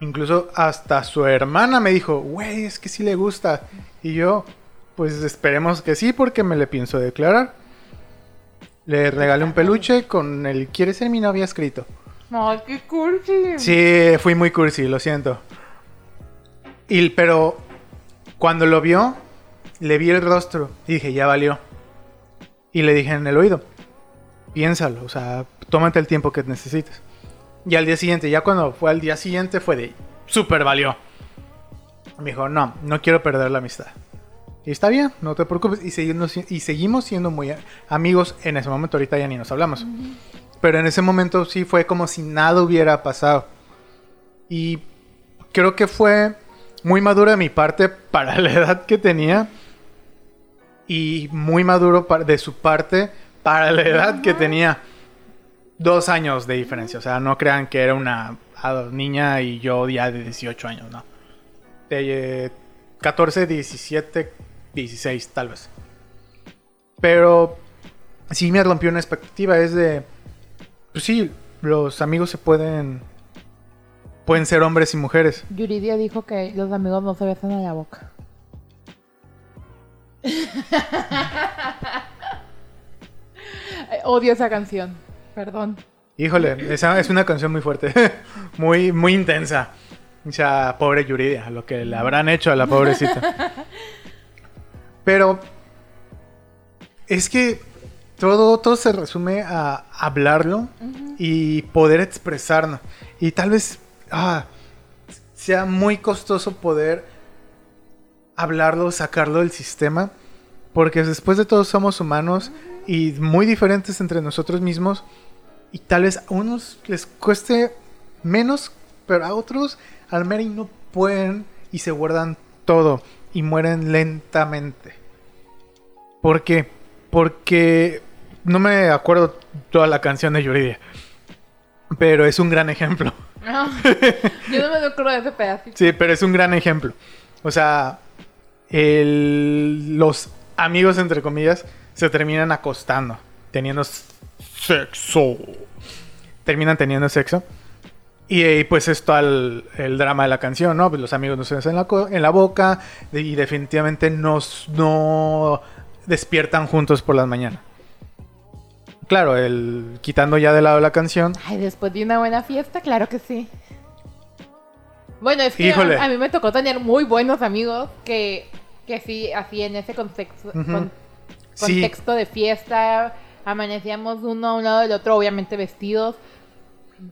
Incluso hasta su hermana me dijo, güey, es que sí le gusta. Y yo, pues esperemos que sí, porque me le pienso declarar. Le regalé un peluche con el ¿Quieres ser mi novia? escrito. Ay, qué cursi. Sí, fui muy cursi, lo siento. Y, pero cuando lo vio, le vi el rostro y dije, ya valió. Y le dije en el oído, piénsalo, o sea, tómate el tiempo que necesites. Y al día siguiente, ya cuando fue al día siguiente, fue de, súper valió. Me dijo, no, no quiero perder la amistad. Y está bien, no te preocupes. Y seguimos, y seguimos siendo muy amigos en ese momento, ahorita ya ni nos hablamos. Pero en ese momento sí fue como si nada hubiera pasado. Y creo que fue muy maduro de mi parte para <laughs> la edad que tenía. Y muy maduro de su parte para la edad que tenía. Dos años de diferencia. O sea, no crean que era una niña y yo ya de 18 años, no. De eh, 14, 17, 16 tal vez. Pero sí me rompió una expectativa. Es de... Pues sí, los amigos se pueden... Pueden ser hombres y mujeres. Yuridia dijo que los amigos no se besan en la boca. <laughs> Odio esa canción. Perdón. Híjole, esa es una canción muy fuerte. <laughs> muy, muy intensa. O sea, pobre Yuridia, lo que le habrán hecho a la pobrecita. <laughs> Pero es que todo, todo se resume a hablarlo y poder expresarnos. Y tal vez ah, sea muy costoso poder hablarlo, sacarlo del sistema. Porque después de todo somos humanos y muy diferentes entre nosotros mismos. Y tal vez a unos les cueste menos, pero a otros al y no pueden y se guardan todo y mueren lentamente. ¿Por qué? Porque no me acuerdo toda la canción de Yuridia. Pero es un gran ejemplo. No, yo no me acuerdo de ese pedacito. Sí, pero es un gran ejemplo. O sea, el- los amigos, entre comillas, se terminan acostando, teniendo sexo. Terminan teniendo sexo. Y, eh, pues es todo el, drama de la canción, ¿no? Pues los amigos no se besan en la, en la boca y definitivamente nos, no despiertan juntos por las mañanas. Claro, el, quitando ya de lado la canción, Ay, después de una buena fiesta, claro que sí. Bueno, es que a, a mí me tocó tener muy buenos amigos que, que sí, así en ese contexto, Ujú. con- Sí. contexto de fiesta, amanecíamos uno a un lado del otro, obviamente vestidos,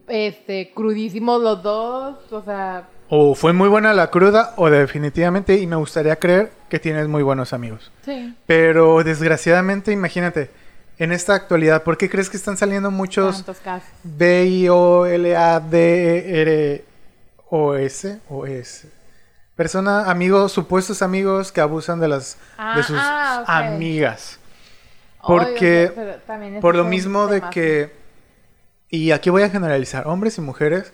este, crudísimos los dos, o sea, o fue muy buena la cruda o definitivamente, y me gustaría creer que tienes muy buenos amigos. sí, Pero desgraciadamente, imagínate, en esta actualidad, ¿por qué crees que están saliendo muchos casos. B, I, O, L, A, D, R, O, S? O S. Persona, amigos, supuestos amigos que abusan de las Ah, de sus ah, amigas. Porque- Por lo mismo de que, y aquí voy a generalizar, hombres y mujeres,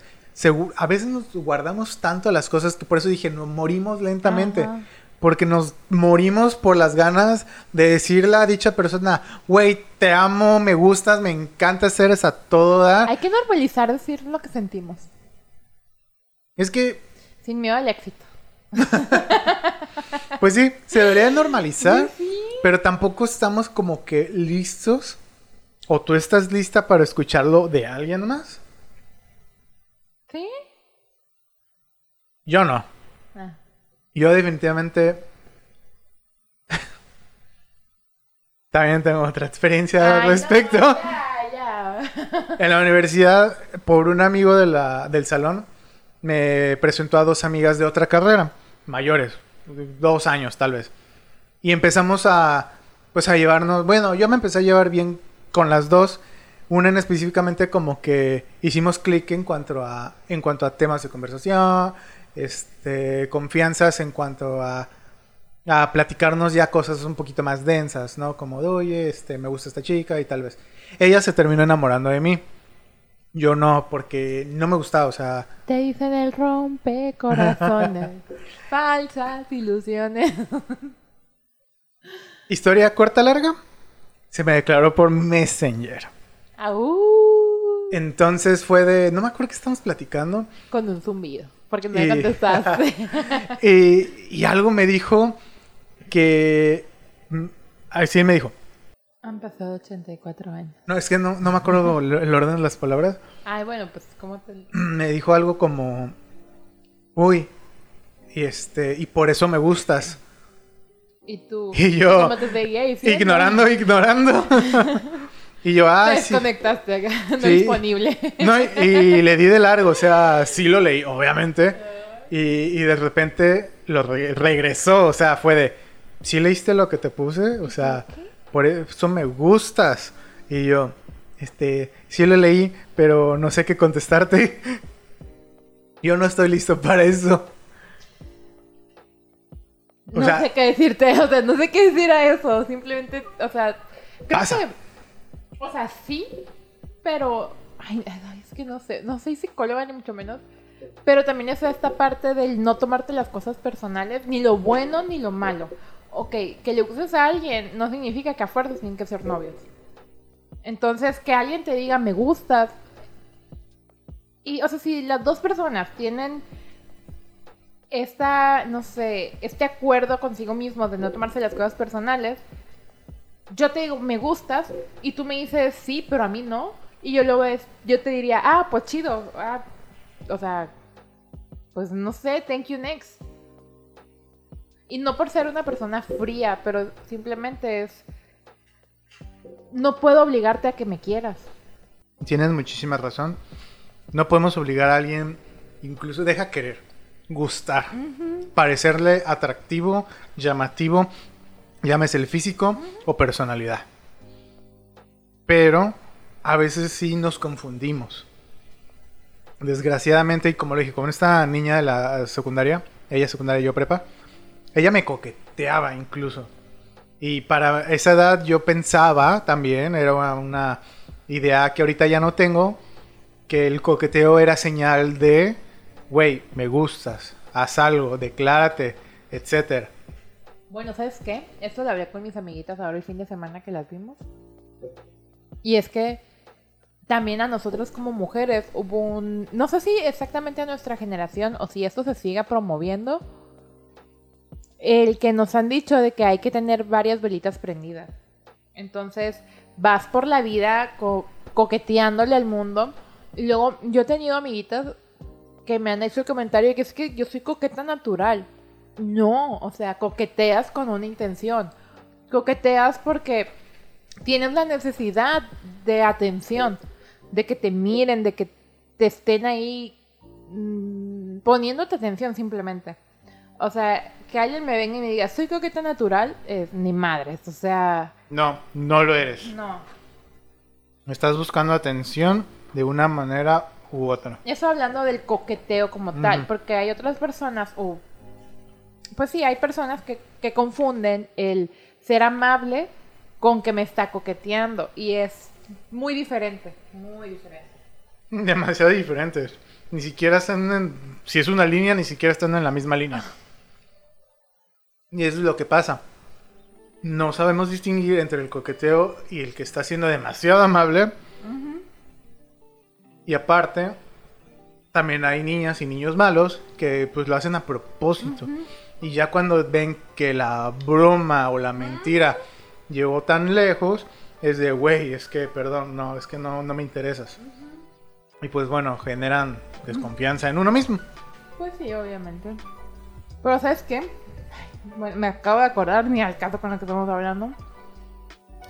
a veces nos guardamos tanto las cosas que por eso dije, nos morimos lentamente. Ajá. Porque nos morimos por las ganas de decirle a dicha persona, güey, te amo, me gustas, me encanta ser esa toda. Hay que normalizar decir lo que sentimos, Es que, sin miedo al éxito. <laughs> pues sí, se debería normalizar, Sí. pero tampoco estamos como que listos. ¿O tú estás lista para escucharlo de alguien más? ¿Sí? Yo no. Ah. Yo definitivamente... <laughs> También tengo otra experiencia al respecto. no, ya, ya. <laughs> En la universidad, por un amigo de la, del salón, me presentó a dos amigas de otra carrera, mayores, dos años tal vez. Y empezamos a, pues a llevarnos, bueno, yo me empecé a llevar bien con las dos. Una en específicamente como que hicimos clic en cuanto a, en cuanto a temas de conversación, este, confianzas en cuanto a, a platicarnos ya cosas un poquito más densas, ¿no? Como de, oye, este, me gusta esta chica y tal vez. Ella se terminó enamorando de mí. Yo no, porque no me gustaba, o sea, Te dicen el rompe corazones, <laughs> falsas ilusiones. historia corta, larga, se me declaró por Messenger. Aú, Entonces fue de, no me acuerdo que estamos platicando, con un zumbido, porque no Y- me contestaste. <laughs> y, y algo me dijo que, mm, así me dijo, Han pasado 84 años. no, es que no, no me acuerdo el el orden de las palabras, Ay, bueno, pues, ¿cómo te...? <clears throat> me dijo algo como, uy, y este, y por eso me gustas. Y tú... <laughs> Y yo, ¿Cómo te? Ignorando, ignorando. <laughs> y yo, Te ah, sí. desconectaste acá, <laughs> no Sí. disponible. No, y, y le di de largo, o sea, sí lo leí, obviamente. Y, y de repente lo re- regresó, o sea, fue de, ¿sí leíste lo que te puse? O sea, por eso me gustas. Y yo, este, sí lo leí, pero no sé qué contestarte. Yo no estoy listo para eso. O no sea- sé qué decirte, <laughs> o sea, no sé qué decir a eso. Simplemente, o sea, creo Pasa. que. O sea, sí, pero. Ay, ay, es que no sé. No soy psicóloga ni mucho menos. Pero también es esta parte del no tomarte las cosas personales, ni lo bueno ni lo malo. Ok, que le gustes a alguien no significa que a fuerzas tienen que ser novios. Entonces, que alguien te diga me gustas. Y, o sea, si las dos personas tienen esta, no sé, este acuerdo consigo mismo de no tomarse las cosas personales, yo te digo, me gustas, y tú me dices, sí, pero a mí no, y yo luego es, yo te diría, ah, pues chido, ah, o sea, pues no sé, thank you next. Y no por ser una persona fría, pero simplemente es, no puedo obligarte a que me quieras. Tienes muchísima razón. No podemos obligar a alguien, incluso deja querer, gustar, parecerle atractivo, llamativo, llámese el físico o personalidad. Pero a veces sí nos confundimos. Desgraciadamente, y como lo dije, con esta niña de la secundaria, ella secundaria y yo prepa, ella me coqueteaba incluso. Y para esa edad yo pensaba también, era una, una idea que ahorita ya no tengo, que el coqueteo era señal de, güey, me gustas, haz algo, declárate, etcétera. Bueno, ¿sabes qué? Esto lo hablé con mis amiguitas ahora el fin de semana que las vimos. Y es que también a nosotros como mujeres hubo un... No sé si exactamente a nuestra generación o si esto se siga promoviendo. El que nos han dicho de que hay que tener varias velitas prendidas. Entonces vas por la vida co- coqueteándole al mundo. Y luego yo he tenido amiguitas que me han hecho el comentario de que es que yo soy coqueta natural. No, o sea, coqueteas con una intención. Coqueteas porque tienes la necesidad de atención, de que te miren, de que te estén ahí mm, poniéndote atención simplemente. O sea, que alguien me venga y me diga, soy coqueta natural, es ni madres, o sea, No, no lo eres. no. Estás buscando atención de una manera u otra. Eso hablando del coqueteo como tal, porque hay otras personas, o pues sí, hay personas que, que confunden el ser amable con que me está coqueteando y es muy diferente, muy diferente. Demasiado diferentes. Ni siquiera están en... Si es una línea, ni siquiera están en la misma línea. Y eso es lo que pasa. No sabemos distinguir entre el coqueteo y el que está siendo demasiado amable. Y aparte, también hay niñas y niños malos que pues lo hacen a propósito. Y ya cuando ven que la broma o la mentira llegó tan lejos, es de, güey, es que, perdón, no, es que no, no me interesas. Y pues bueno, generan desconfianza en uno mismo. Pues sí, obviamente. Pero ¿sabes qué? Bueno, me acabo de acordar ni al caso con el que estamos hablando.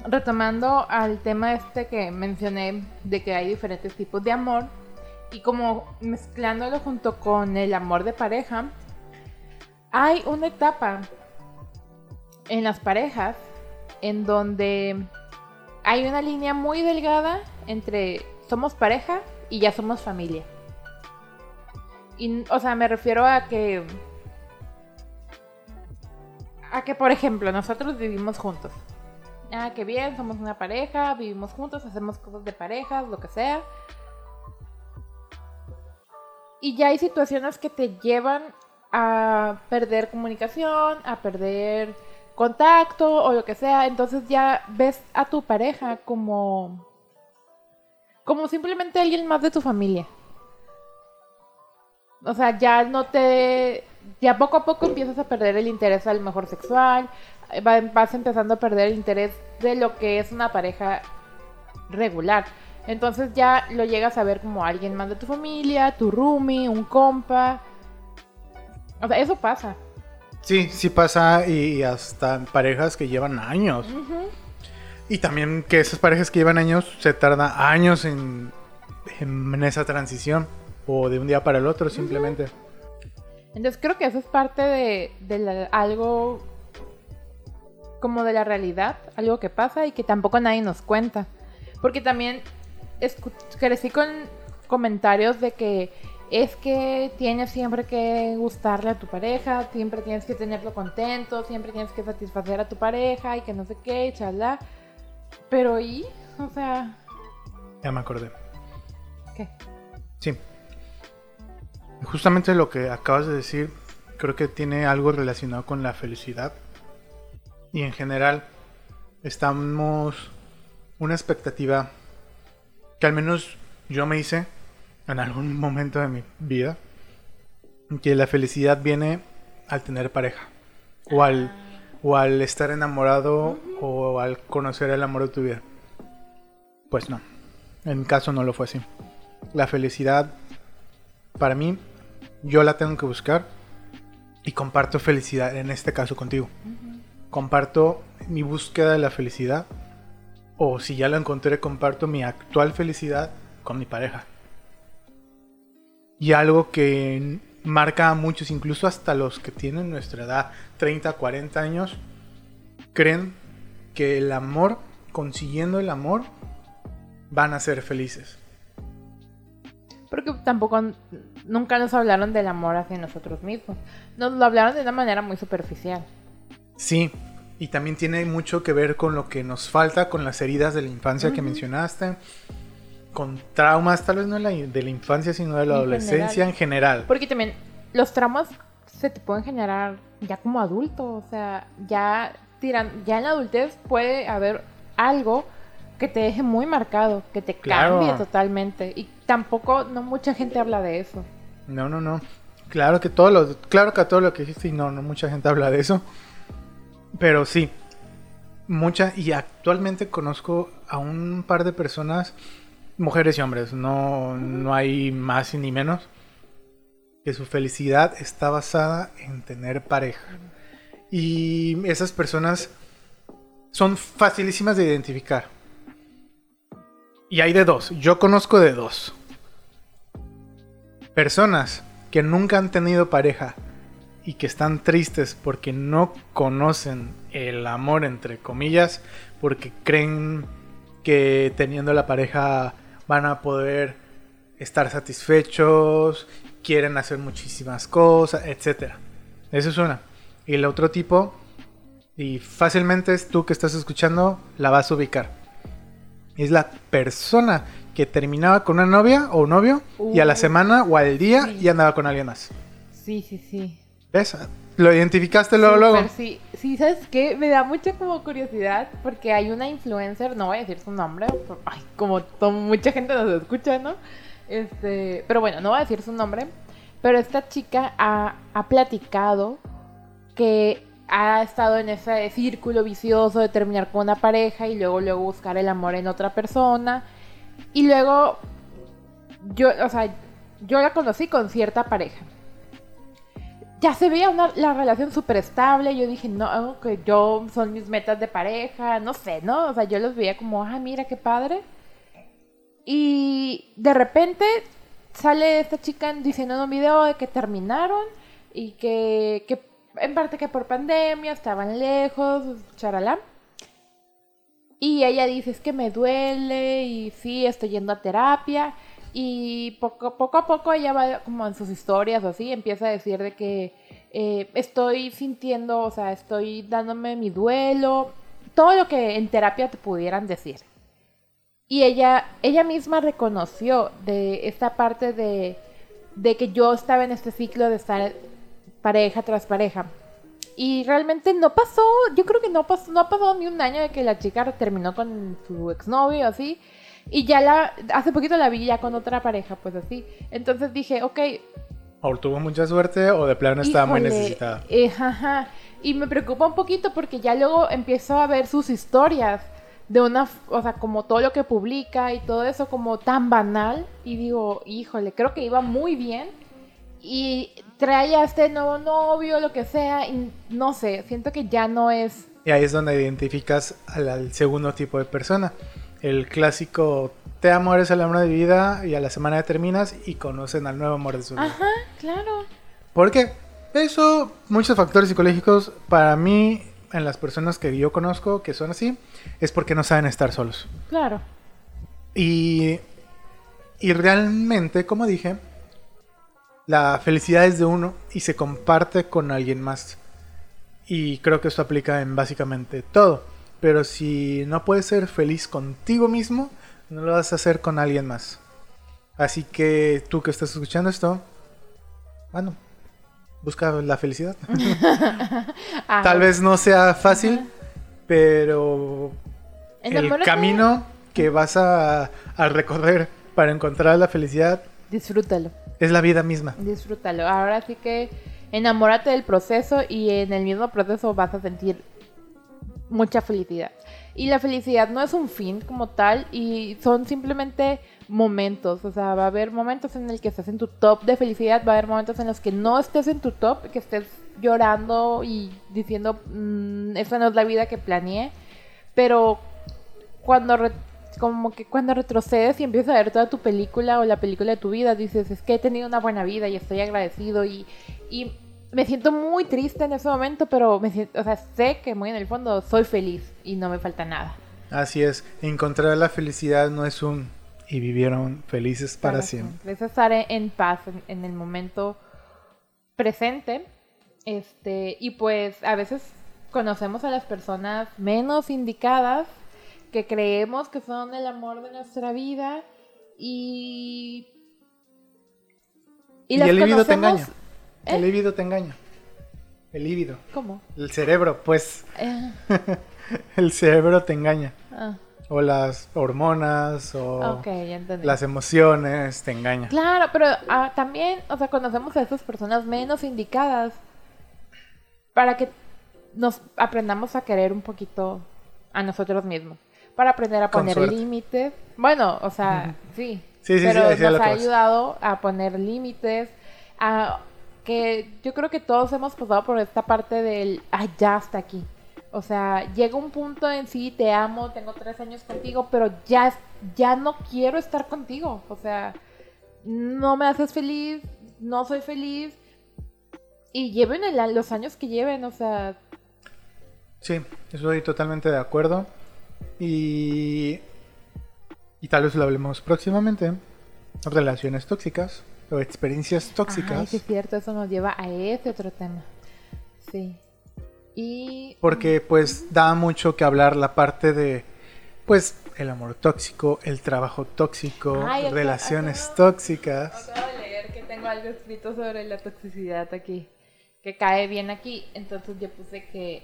Retomando al tema este que mencioné de que hay diferentes tipos de amor y como mezclándolo junto con el amor de pareja, hay una etapa en las parejas en donde hay una línea muy delgada entre somos pareja y ya somos familia. Y, o sea, me refiero a que. A que, por ejemplo, nosotros vivimos juntos. Ah, qué bien, somos una pareja, vivimos juntos, hacemos cosas de parejas, lo que sea. Y ya hay situaciones que te llevan a perder comunicación, a perder contacto o lo que sea. Entonces ya ves a tu pareja como. como simplemente alguien más de tu familia. O sea, ya no te. Ya poco a poco empiezas a perder el interés al mejor sexual. Va- Vas empezando a perder el interés de lo que es una pareja regular. Entonces ya lo llegas a ver como alguien más de tu familia, tu roomie, un compa. O sea, eso pasa. Sí, sí pasa y hasta parejas que llevan años. Y también que esas parejas que llevan años se tarda años en, en esa transición. O de un día para el otro simplemente. Entonces creo que eso es parte de, de la- algo como de la realidad, algo que pasa y que tampoco nadie nos cuenta. Porque también crecí con comentarios de que es que tienes siempre que gustarle a tu pareja, siempre tienes que tenerlo contento, siempre tienes que satisfacer a tu pareja y que no sé qué, chalá. Pero ¿y? O sea, Ya me acordé. ¿qué? Sí. Justamente lo que acabas de decir, creo que tiene algo relacionado con la felicidad. Y en general, estamos una expectativa que al menos yo me hice en algún <laughs> momento de mi vida, que la felicidad viene al tener pareja, o al, o al estar enamorado, o al conocer el amor de tu vida. Pues no, en mi caso no lo fue así. La felicidad, para mí, yo la tengo que buscar y comparto felicidad, en este caso contigo. Comparto mi búsqueda de la felicidad o si ya la encontré, comparto mi actual felicidad con mi pareja. Y algo que marca a muchos, incluso hasta los que tienen nuestra edad, 30, 40 años, creen que el amor, consiguiendo el amor, van a ser felices. Porque tampoco nunca nos hablaron del amor hacia nosotros mismos. Nos lo hablaron de una manera muy superficial. Sí, y también tiene mucho que ver con lo que nos falta, con las heridas de la infancia que mencionaste, con traumas, tal vez no de la, de la infancia, sino de la En adolescencia general. en general. Porque también los traumas se te pueden generar ya como adulto, o sea, ya tiran, ya en la adultez puede haber algo que te deje muy marcado, que te Claro. cambie totalmente y tampoco no mucha gente habla de eso. No, no, no. Claro que todo lo, claro que a todo lo que dijiste, y no, no mucha gente habla de eso. Pero sí, mucha, y actualmente conozco a un par de personas, mujeres y hombres, no, no hay más ni menos, que su felicidad está basada en tener pareja. Y esas personas son facilísimas de identificar. Y hay de dos, yo conozco de dos. Personas que nunca han tenido pareja y que están tristes porque no conocen el amor, entre comillas, porque creen que teniendo la pareja van a poder estar satisfechos, quieren hacer muchísimas cosas, etc. Eso es una. Y el otro tipo, y fácilmente es tú que estás escuchando, la vas a ubicar. Es la persona que terminaba con una novia o un novio y a la Uh, semana o al día sí. y andaba con alguien más. Sí, sí, sí. ¿Ves? Lo identificaste luego, Súper, luego. Sí, sí, ¿sabes qué? Me da mucha como curiosidad porque hay una influencer, no voy a decir su nombre, ay, como mucha gente nos escucha, ¿no? Este, pero bueno, no voy a decir su nombre, pero esta chica ha, ha platicado que ha estado en ese círculo vicioso de terminar con una pareja y luego luego buscar el amor en otra persona y luego yo, o sea, yo la conocí con cierta pareja ya se veía una, la relación súper estable. Yo dije, no, que yo son mis metas de pareja, no sé, ¿no? O sea, yo los veía como, ah, mira qué padre. Y de repente sale esta chica diciendo en un video de que terminaron y que, que en parte que por pandemia estaban lejos, charalá. Y ella dice, es que me duele y sí, estoy yendo a terapia. Y poco, poco a poco ella va como en sus historias o así, empieza a decir de que eh, estoy sintiendo, o sea, estoy dándome mi duelo, todo lo que en terapia te pudieran decir. Y ella, ella misma reconoció de esta parte de, de que yo estaba en este ciclo de estar pareja tras pareja. Y realmente no pasó, yo creo que no pasó, no ha pasado ni un año de que la chica terminó con su exnovio así. Y ya la, hace poquito la vi ya con otra pareja, pues así. Entonces dije, ok, O tuvo mucha suerte o de plano estaba muy Híjole, necesitada. eh, ajá. Y me preocupa un poquito porque ya luego empiezo a ver sus historias de una, o sea, como todo lo que publica y todo eso como tan banal. Y digo, híjole, creo que iba muy bien. Y trae a este nuevo novio, lo que sea, y no sé, siento que ya no es... Y ahí es donde identificas al, al segundo tipo de persona. El clásico, te amo, eres el amor de mi vida y a la semana terminas y conocen al nuevo amor de su vida. Ajá, claro. Porque eso, muchos factores psicológicos, para mí, en las personas que yo conozco que son así, es porque no saben estar solos. Claro. Y, y realmente, como dije, la felicidad es de uno y se comparte con alguien más. Y creo que esto aplica en básicamente todo. Pero si no puedes ser feliz contigo mismo, no lo vas a hacer con alguien más. Así que tú que estás escuchando esto, bueno, busca la felicidad. <laughs> Ah, Tal vez no sea fácil, Ajá. pero el camino que vas a, a recorrer para encontrar la felicidad Disfrútalo. es la vida misma. Disfrútalo. Ahora sí que enamórate del proceso y en el mismo proceso vas a sentir mucha felicidad. Y la felicidad no es un fin como tal y son simplemente momentos. O sea, va a haber momentos en el que estés en tu top de felicidad, va a haber momentos en los que no estés en tu top, que estés llorando y diciendo, "Mm, esa no es la vida que planeé. Pero cuando como que cuando retrocedes y empiezas a ver toda tu película o la película de tu vida, dices, es que he tenido una buena vida y estoy agradecido y me siento muy triste en ese momento, pero me siento, o sea, sé que muy en el fondo soy feliz y no me falta nada. Así es, encontrar la felicidad no es un y vivieron felices para siempre. Es estar en, paz en, en el momento presente. Este, y pues a veces conocemos a las personas menos indicadas que creemos que son el amor de nuestra vida Y. Y, las el líbido te conocemos- engaña. ¿Eh? El líbido te engaña. El líbido. ¿Cómo? El cerebro, pues. Eh, <laughs> El cerebro te engaña. ah, O las hormonas, o ok, ya entendí. las emociones te engañan. Claro, pero ah, también, o sea, conocemos a esas personas menos indicadas para que nos aprendamos a querer un poquito a nosotros mismos. Para aprender a Con poner límites. Bueno, o sea, sí. Sí, sí, sí, pero lo nos ha ayudado a poner límites, a que yo creo que todos hemos pasado por esta parte del, ay, ya hasta aquí. O sea, llega un punto en sí, te amo, tengo tres años contigo, pero ya, ya no quiero estar contigo. O sea, no me haces feliz, no soy feliz. Y lleven el- los años que lleven, o sea, Sí, estoy totalmente de acuerdo. Y, y tal vez lo hablemos próximamente. Relaciones tóxicas o experiencias tóxicas. ay, sí es cierto, eso nos lleva a ese otro tema. Sí. Y Porque pues da mucho que hablar la parte de pues el amor tóxico, el trabajo tóxico, Ay, relaciones acá- tóxicas. Acabo de leer que tengo algo escrito sobre la toxicidad aquí, que cae bien aquí. Entonces yo puse que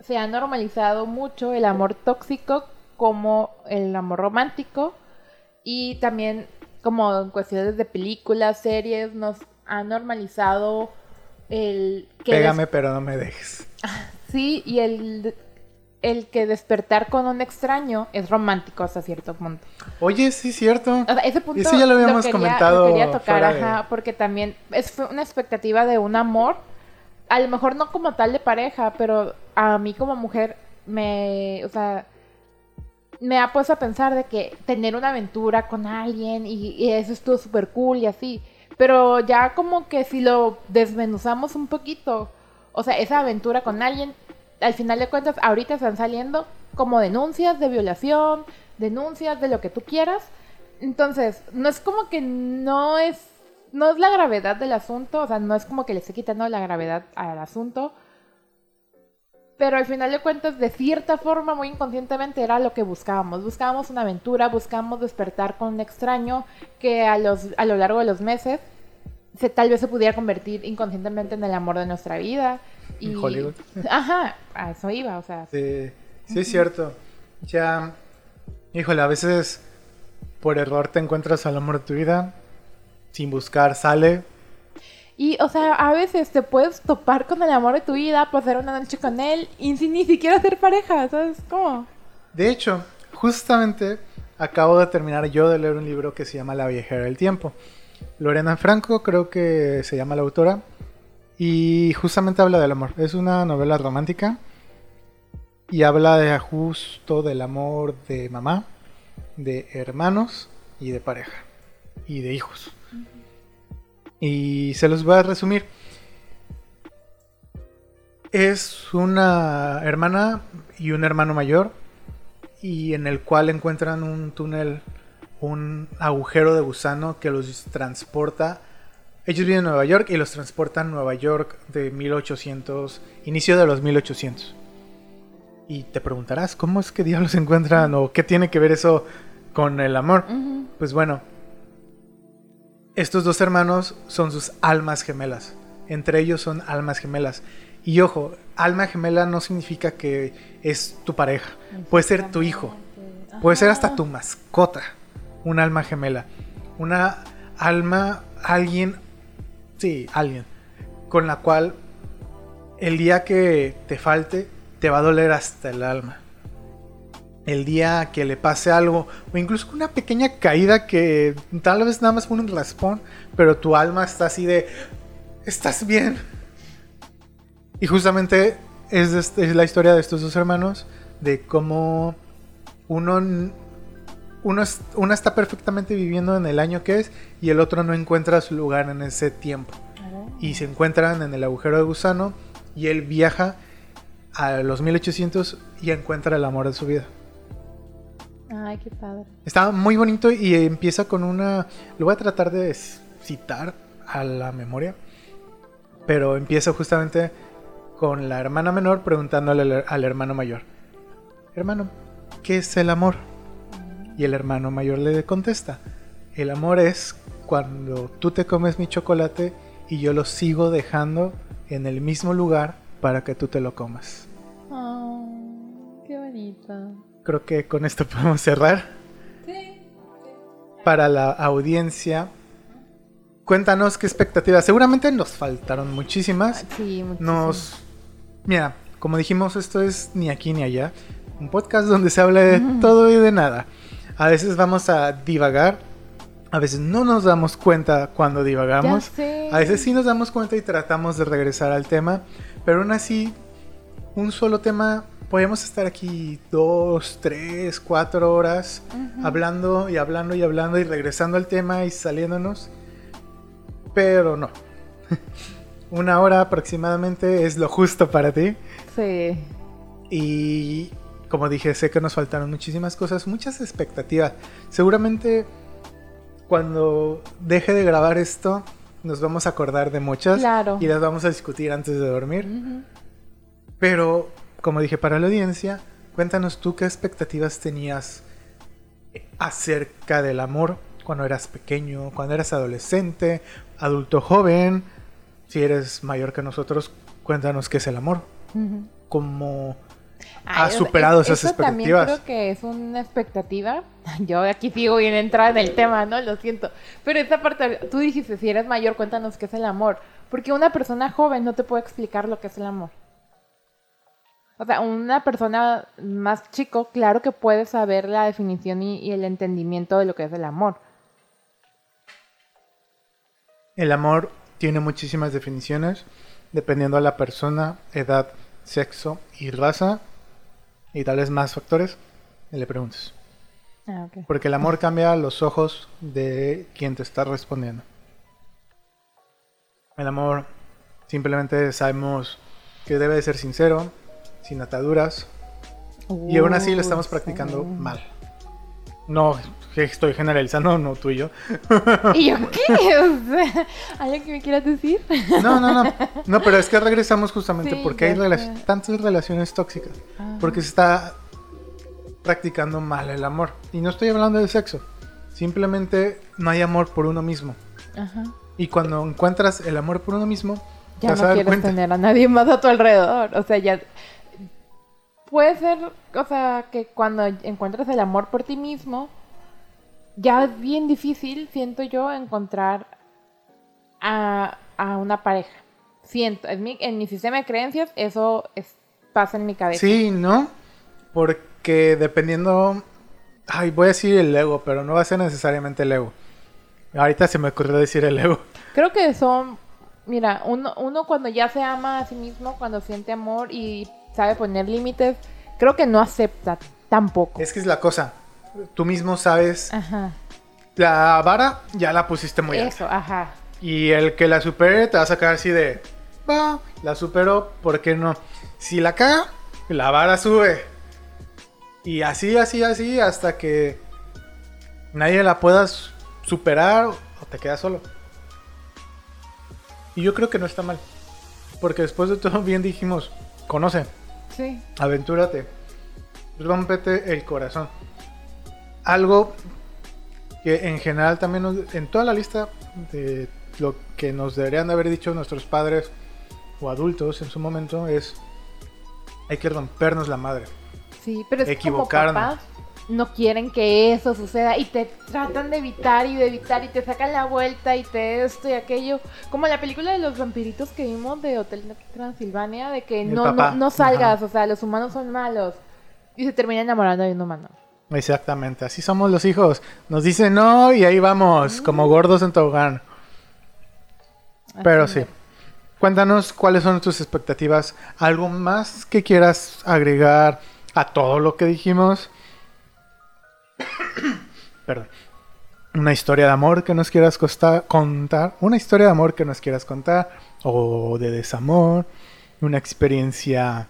se ha normalizado mucho el amor tóxico como el amor romántico y también como en cuestiones de películas, series, nos ha normalizado el que Pégame pero no me dejes. <laughs> sí y el el que despertar con un extraño es romántico hasta cierto punto. Oye, sí, cierto. O sea, ese punto Eso ya lo habíamos quería, comentado lo quería tocar, de- ajá, porque también es fue una expectativa de un amor, a lo mejor no como tal de pareja, pero a mí como mujer me, o sea, me ha puesto a pensar de que tener una aventura con alguien y, eso estuvo súper cool y así, pero ya como que si lo desmenuzamos un poquito, o sea, esa aventura con alguien, al final de cuentas, ahorita están saliendo como denuncias de violación, denuncias de lo que tú quieras. Entonces, no es como que no es, no es la gravedad del asunto, o sea, no es como que le esté quitando la gravedad al asunto. Pero al final de cuentas, de cierta forma, muy inconscientemente, era lo que buscábamos. Buscábamos una aventura, buscábamos despertar con un extraño que a, los, a lo largo de los meses se, tal vez se pudiera convertir inconscientemente en el amor de nuestra vida. Y, En Hollywood. Ajá, a eso iba, o sea. Sí, sí es cierto. Ya, híjole, a veces por error te encuentras al amor de tu vida, sin buscar sale. Y, o sea, a veces te puedes topar con el amor de tu vida, pasar una noche con él y sin ni siquiera ser pareja, ¿sabes cómo? De hecho, justamente acabo de terminar yo de leer un libro que se llama La viajera del tiempo. Lorena Franco creo que se llama la autora y justamente habla del amor. Es una novela romántica y habla de justo del amor de mamá, de hermanos y de pareja y de hijos. Y se los voy a resumir. Es una hermana y un hermano mayor y en el cual encuentran un túnel, un agujero de gusano que los transporta. Ellos viven en Nueva York y los transportan a Nueva York de 1800, inicio de los 1800. Y te preguntarás, ¿cómo es que diablos encuentran o qué tiene que ver eso con el amor? Pues bueno, estos dos hermanos son sus almas gemelas. Entre ellos son almas gemelas. Y ojo, alma gemela no significa que es tu pareja. Puede ser tu hijo. Puede ser hasta tu mascota. Un alma gemela. Una alma, alguien, sí, alguien, con la cual el día que te falte, te va a doler hasta el alma. El día que le pase algo, o incluso una pequeña caída que tal vez nada más fue un raspón, pero tu alma está así de, estás bien. Y justamente es, este- es la historia de estos dos hermanos, de cómo uno, uno, uno está perfectamente viviendo en el año que es y el otro no encuentra su lugar en ese tiempo. Y se encuentran en el agujero de gusano y él viaja a los 1800 y encuentra el amor de su vida. Ay, qué padre. Está muy bonito y empieza con una... Lo voy a tratar de citar a la memoria. Pero empieza justamente con la hermana menor preguntándole al, hermano mayor. Hermano, ¿qué es el amor? Y el hermano mayor le contesta. El amor es cuando tú te comes mi chocolate y yo lo sigo dejando en el mismo lugar para que tú te lo comas. Oh, qué bonito. Creo que con esto <laughs> podemos cerrar. Sí. Para la audiencia, cuéntanos qué expectativas. Seguramente nos faltaron muchísimas. Sí, muchísimo. Nos. Mira, como dijimos, esto es ni aquí ni allá. Un podcast donde se habla de todo y de nada. A veces vamos a divagar. A veces no nos damos cuenta cuando Ya divagamos. sé. A veces sí nos damos cuenta y tratamos de regresar al tema. Pero aún así, un solo tema. Podemos estar aquí dos, tres, cuatro horas hablando y hablando y hablando y regresando al tema y saliéndonos. Pero no. <laughs> Una hora aproximadamente es lo justo para ti. Sí. Y como dije, sé que nos faltaron muchísimas cosas, muchas expectativas. Seguramente cuando deje de grabar esto, nos vamos a acordar de muchas Claro. y las vamos a discutir antes de dormir. Ujú. Pero, como dije para la audiencia, cuéntanos tú qué expectativas tenías acerca del amor cuando eras pequeño, cuando eras adolescente, adulto joven. Si eres mayor que nosotros, cuéntanos qué es el amor. ¿Cómo has superado es- esas eso también expectativas? creo que es una expectativa. <laughs> Yo aquí sigo bien entrada en el tema, ¿no? Lo siento. Pero esa parte, tú dijiste, si eres mayor, cuéntanos qué es el amor. Porque una persona joven no te puede explicar lo que es el amor. O sea, una persona más chico, claro que puede saber la definición y, y el entendimiento de lo que es el amor. El amor tiene muchísimas definiciones, dependiendo de la persona, edad, sexo y raza, y tal vez más factores, y le preguntes. Ah. Porque el amor cambia los ojos de quien te está respondiendo. El amor simplemente sabemos que debe de ser sincero, sin ataduras, y aún así lo estamos practicando sí. mal. No estoy generalizando, no tú y yo. ¿Y yo qué? <laughs> O sea, ¿Algo que me quieras decir? No, no, no. No, pero es que regresamos justamente Sí, porque hay tantas relaciones tóxicas. Ah. Porque se está practicando mal el amor. Y no estoy hablando de sexo. Simplemente no hay amor por uno mismo. Ajá. Y cuando encuentras el amor por uno mismo, ya no quieres cuenta. tener a nadie más a tu alrededor. O sea, ya puede ser, o sea, que cuando encuentras el amor por ti mismo, ya es bien difícil, siento yo, encontrar a, a una pareja. Siento, en mi, en mi sistema de creencias, eso es- pasa en mi cabeza. Sí, ¿no? Porque dependiendo... Ay, voy a decir el ego, pero no va a ser necesariamente el ego. Ahorita se me ocurrió decir el ego. Creo que son, mira, uno, uno cuando ya se ama a sí mismo, cuando siente amor y sabe poner límites, creo que no acepta tampoco. Es que es la cosa. Tú mismo sabes... Ajá. La vara ya la pusiste muy alta. Eso, ajá. Y el que la supere te va a sacar así de, va, la superó, ¿por qué no? Si la caga, la vara sube. Y así, así, así, hasta que nadie la puedas superar o te quedas solo. Y yo creo que no está mal. Porque después de todo, <laughs> bien dijimos, conoce, Sí. aventúrate, rómpete el corazón. Algo que en general también nos- en toda la lista de lo que nos deberían de haber dicho nuestros padres o adultos en su momento es hay que rompernos la madre. Sí, pero es Equivocarnos. como papás no quieren que eso suceda y te tratan de evitar y de evitar y te sacan la vuelta y te esto y aquello. Como la película de los vampiritos que vimos de Hotel Transilvania, de que no, no, no salgas, Ajá. o sea, los humanos son malos. Y se termina enamorando de un humano. Exactamente, así somos los hijos. Nos dicen no y ahí vamos, como gordos en tobogán. Pero sí. Cuéntanos cuáles son tus expectativas. ¿Algo más que quieras agregar a todo lo que dijimos? <coughs> Perdón. Una historia de amor que nos quieras costa- contar. Una historia de amor que nos quieras contar. O de desamor. Una experiencia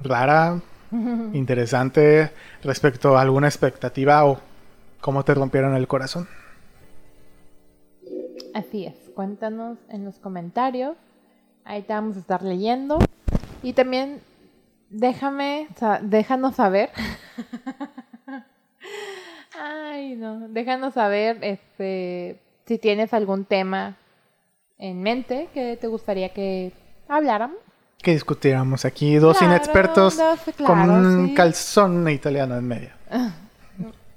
rara, <laughs> interesante respecto a alguna expectativa o cómo te rompieron el corazón. Así es. Cuéntanos en los comentarios. Ahí te vamos a estar leyendo. Y también déjame, déjanos saber <laughs> Ay, no. Déjanos saber este, si tienes algún tema en mente que te gustaría que habláramos. Que discutiéramos aquí dos Claro, inexpertos dos, con un sí. calzón italiano en medio. <laughs>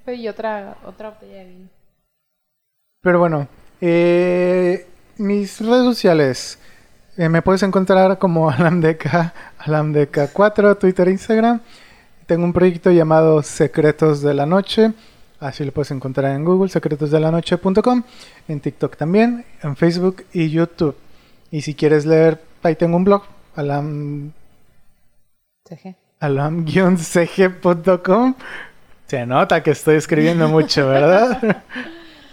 Y otra, otra botella de vino. Pero bueno, eh, mis redes sociales. eh, me puedes encontrar como <laughs> alamdeca, alamdeca4, Twitter Instagram. Tengo un proyecto llamado Secretos de la Noche. Así lo puedes encontrar en Google, secretosdelanoche.com. En TikTok también, en Facebook y YouTube. Y si quieres leer, ahí tengo un blog, alam, CG. alam-cg.com. Se nota que estoy escribiendo mucho, ¿verdad?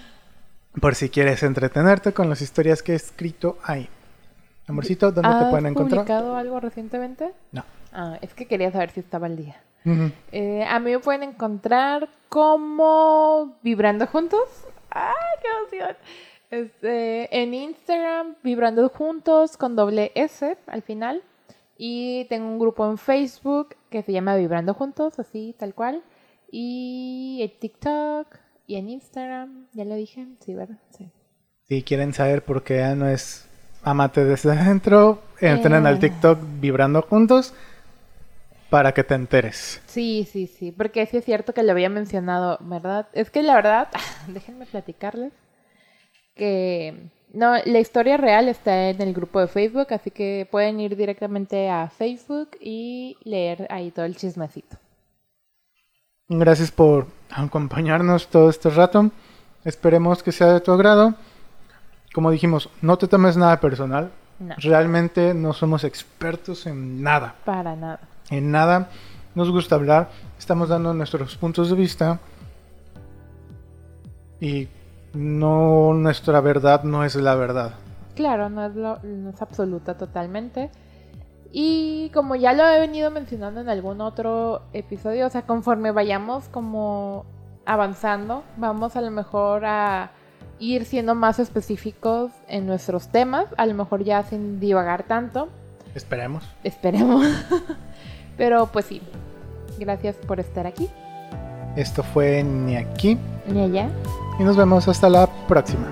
<laughs> Por si quieres entretenerte con las historias que he escrito ahí. Amorcito, ¿dónde te ¿Has pueden encontrar? publicado algo recientemente? No. Ah, es que quería saber si estaba al día. Eh, a mí me pueden encontrar como Vibrando Juntos. ¡Ay, qué emoción! Este, en Instagram, Vibrando Juntos con doble S al final. Y tengo un grupo en Facebook que se llama Vibrando Juntos, así, tal cual. Y en TikTok y en Instagram, ya lo dije, sí, ¿verdad? Sí. Si quieren saber por qué no es amate desde adentro, entren Eh. al TikTok vibrando juntos para que te enteres. Sí, sí, sí, porque sí es cierto que lo había mencionado, ¿verdad? Es que la verdad, <laughs> déjenme platicarles que no, la historia real está en el grupo de Facebook, así que pueden ir directamente a Facebook y leer ahí todo el chismecito. Gracias por acompañarnos todo este rato. Esperemos que sea de tu agrado. Como dijimos, no te tomes nada personal. No, Realmente no somos expertos en nada. para nada. En nada nos gusta hablar. Estamos dando nuestros puntos de vista. Y no nuestra verdad no es la verdad. Claro, no es, lo- no es absoluta totalmente. Y como ya lo he venido mencionando en algún otro episodio, o sea, conforme vayamos como avanzando, vamos a lo mejor a ir siendo más específicos en nuestros temas, a lo mejor ya sin divagar tanto, Esperemos. esperemos. <laughs> Pero pues sí, gracias por estar aquí. Esto fue ni aquí Ni allá. y nos vemos hasta la próxima.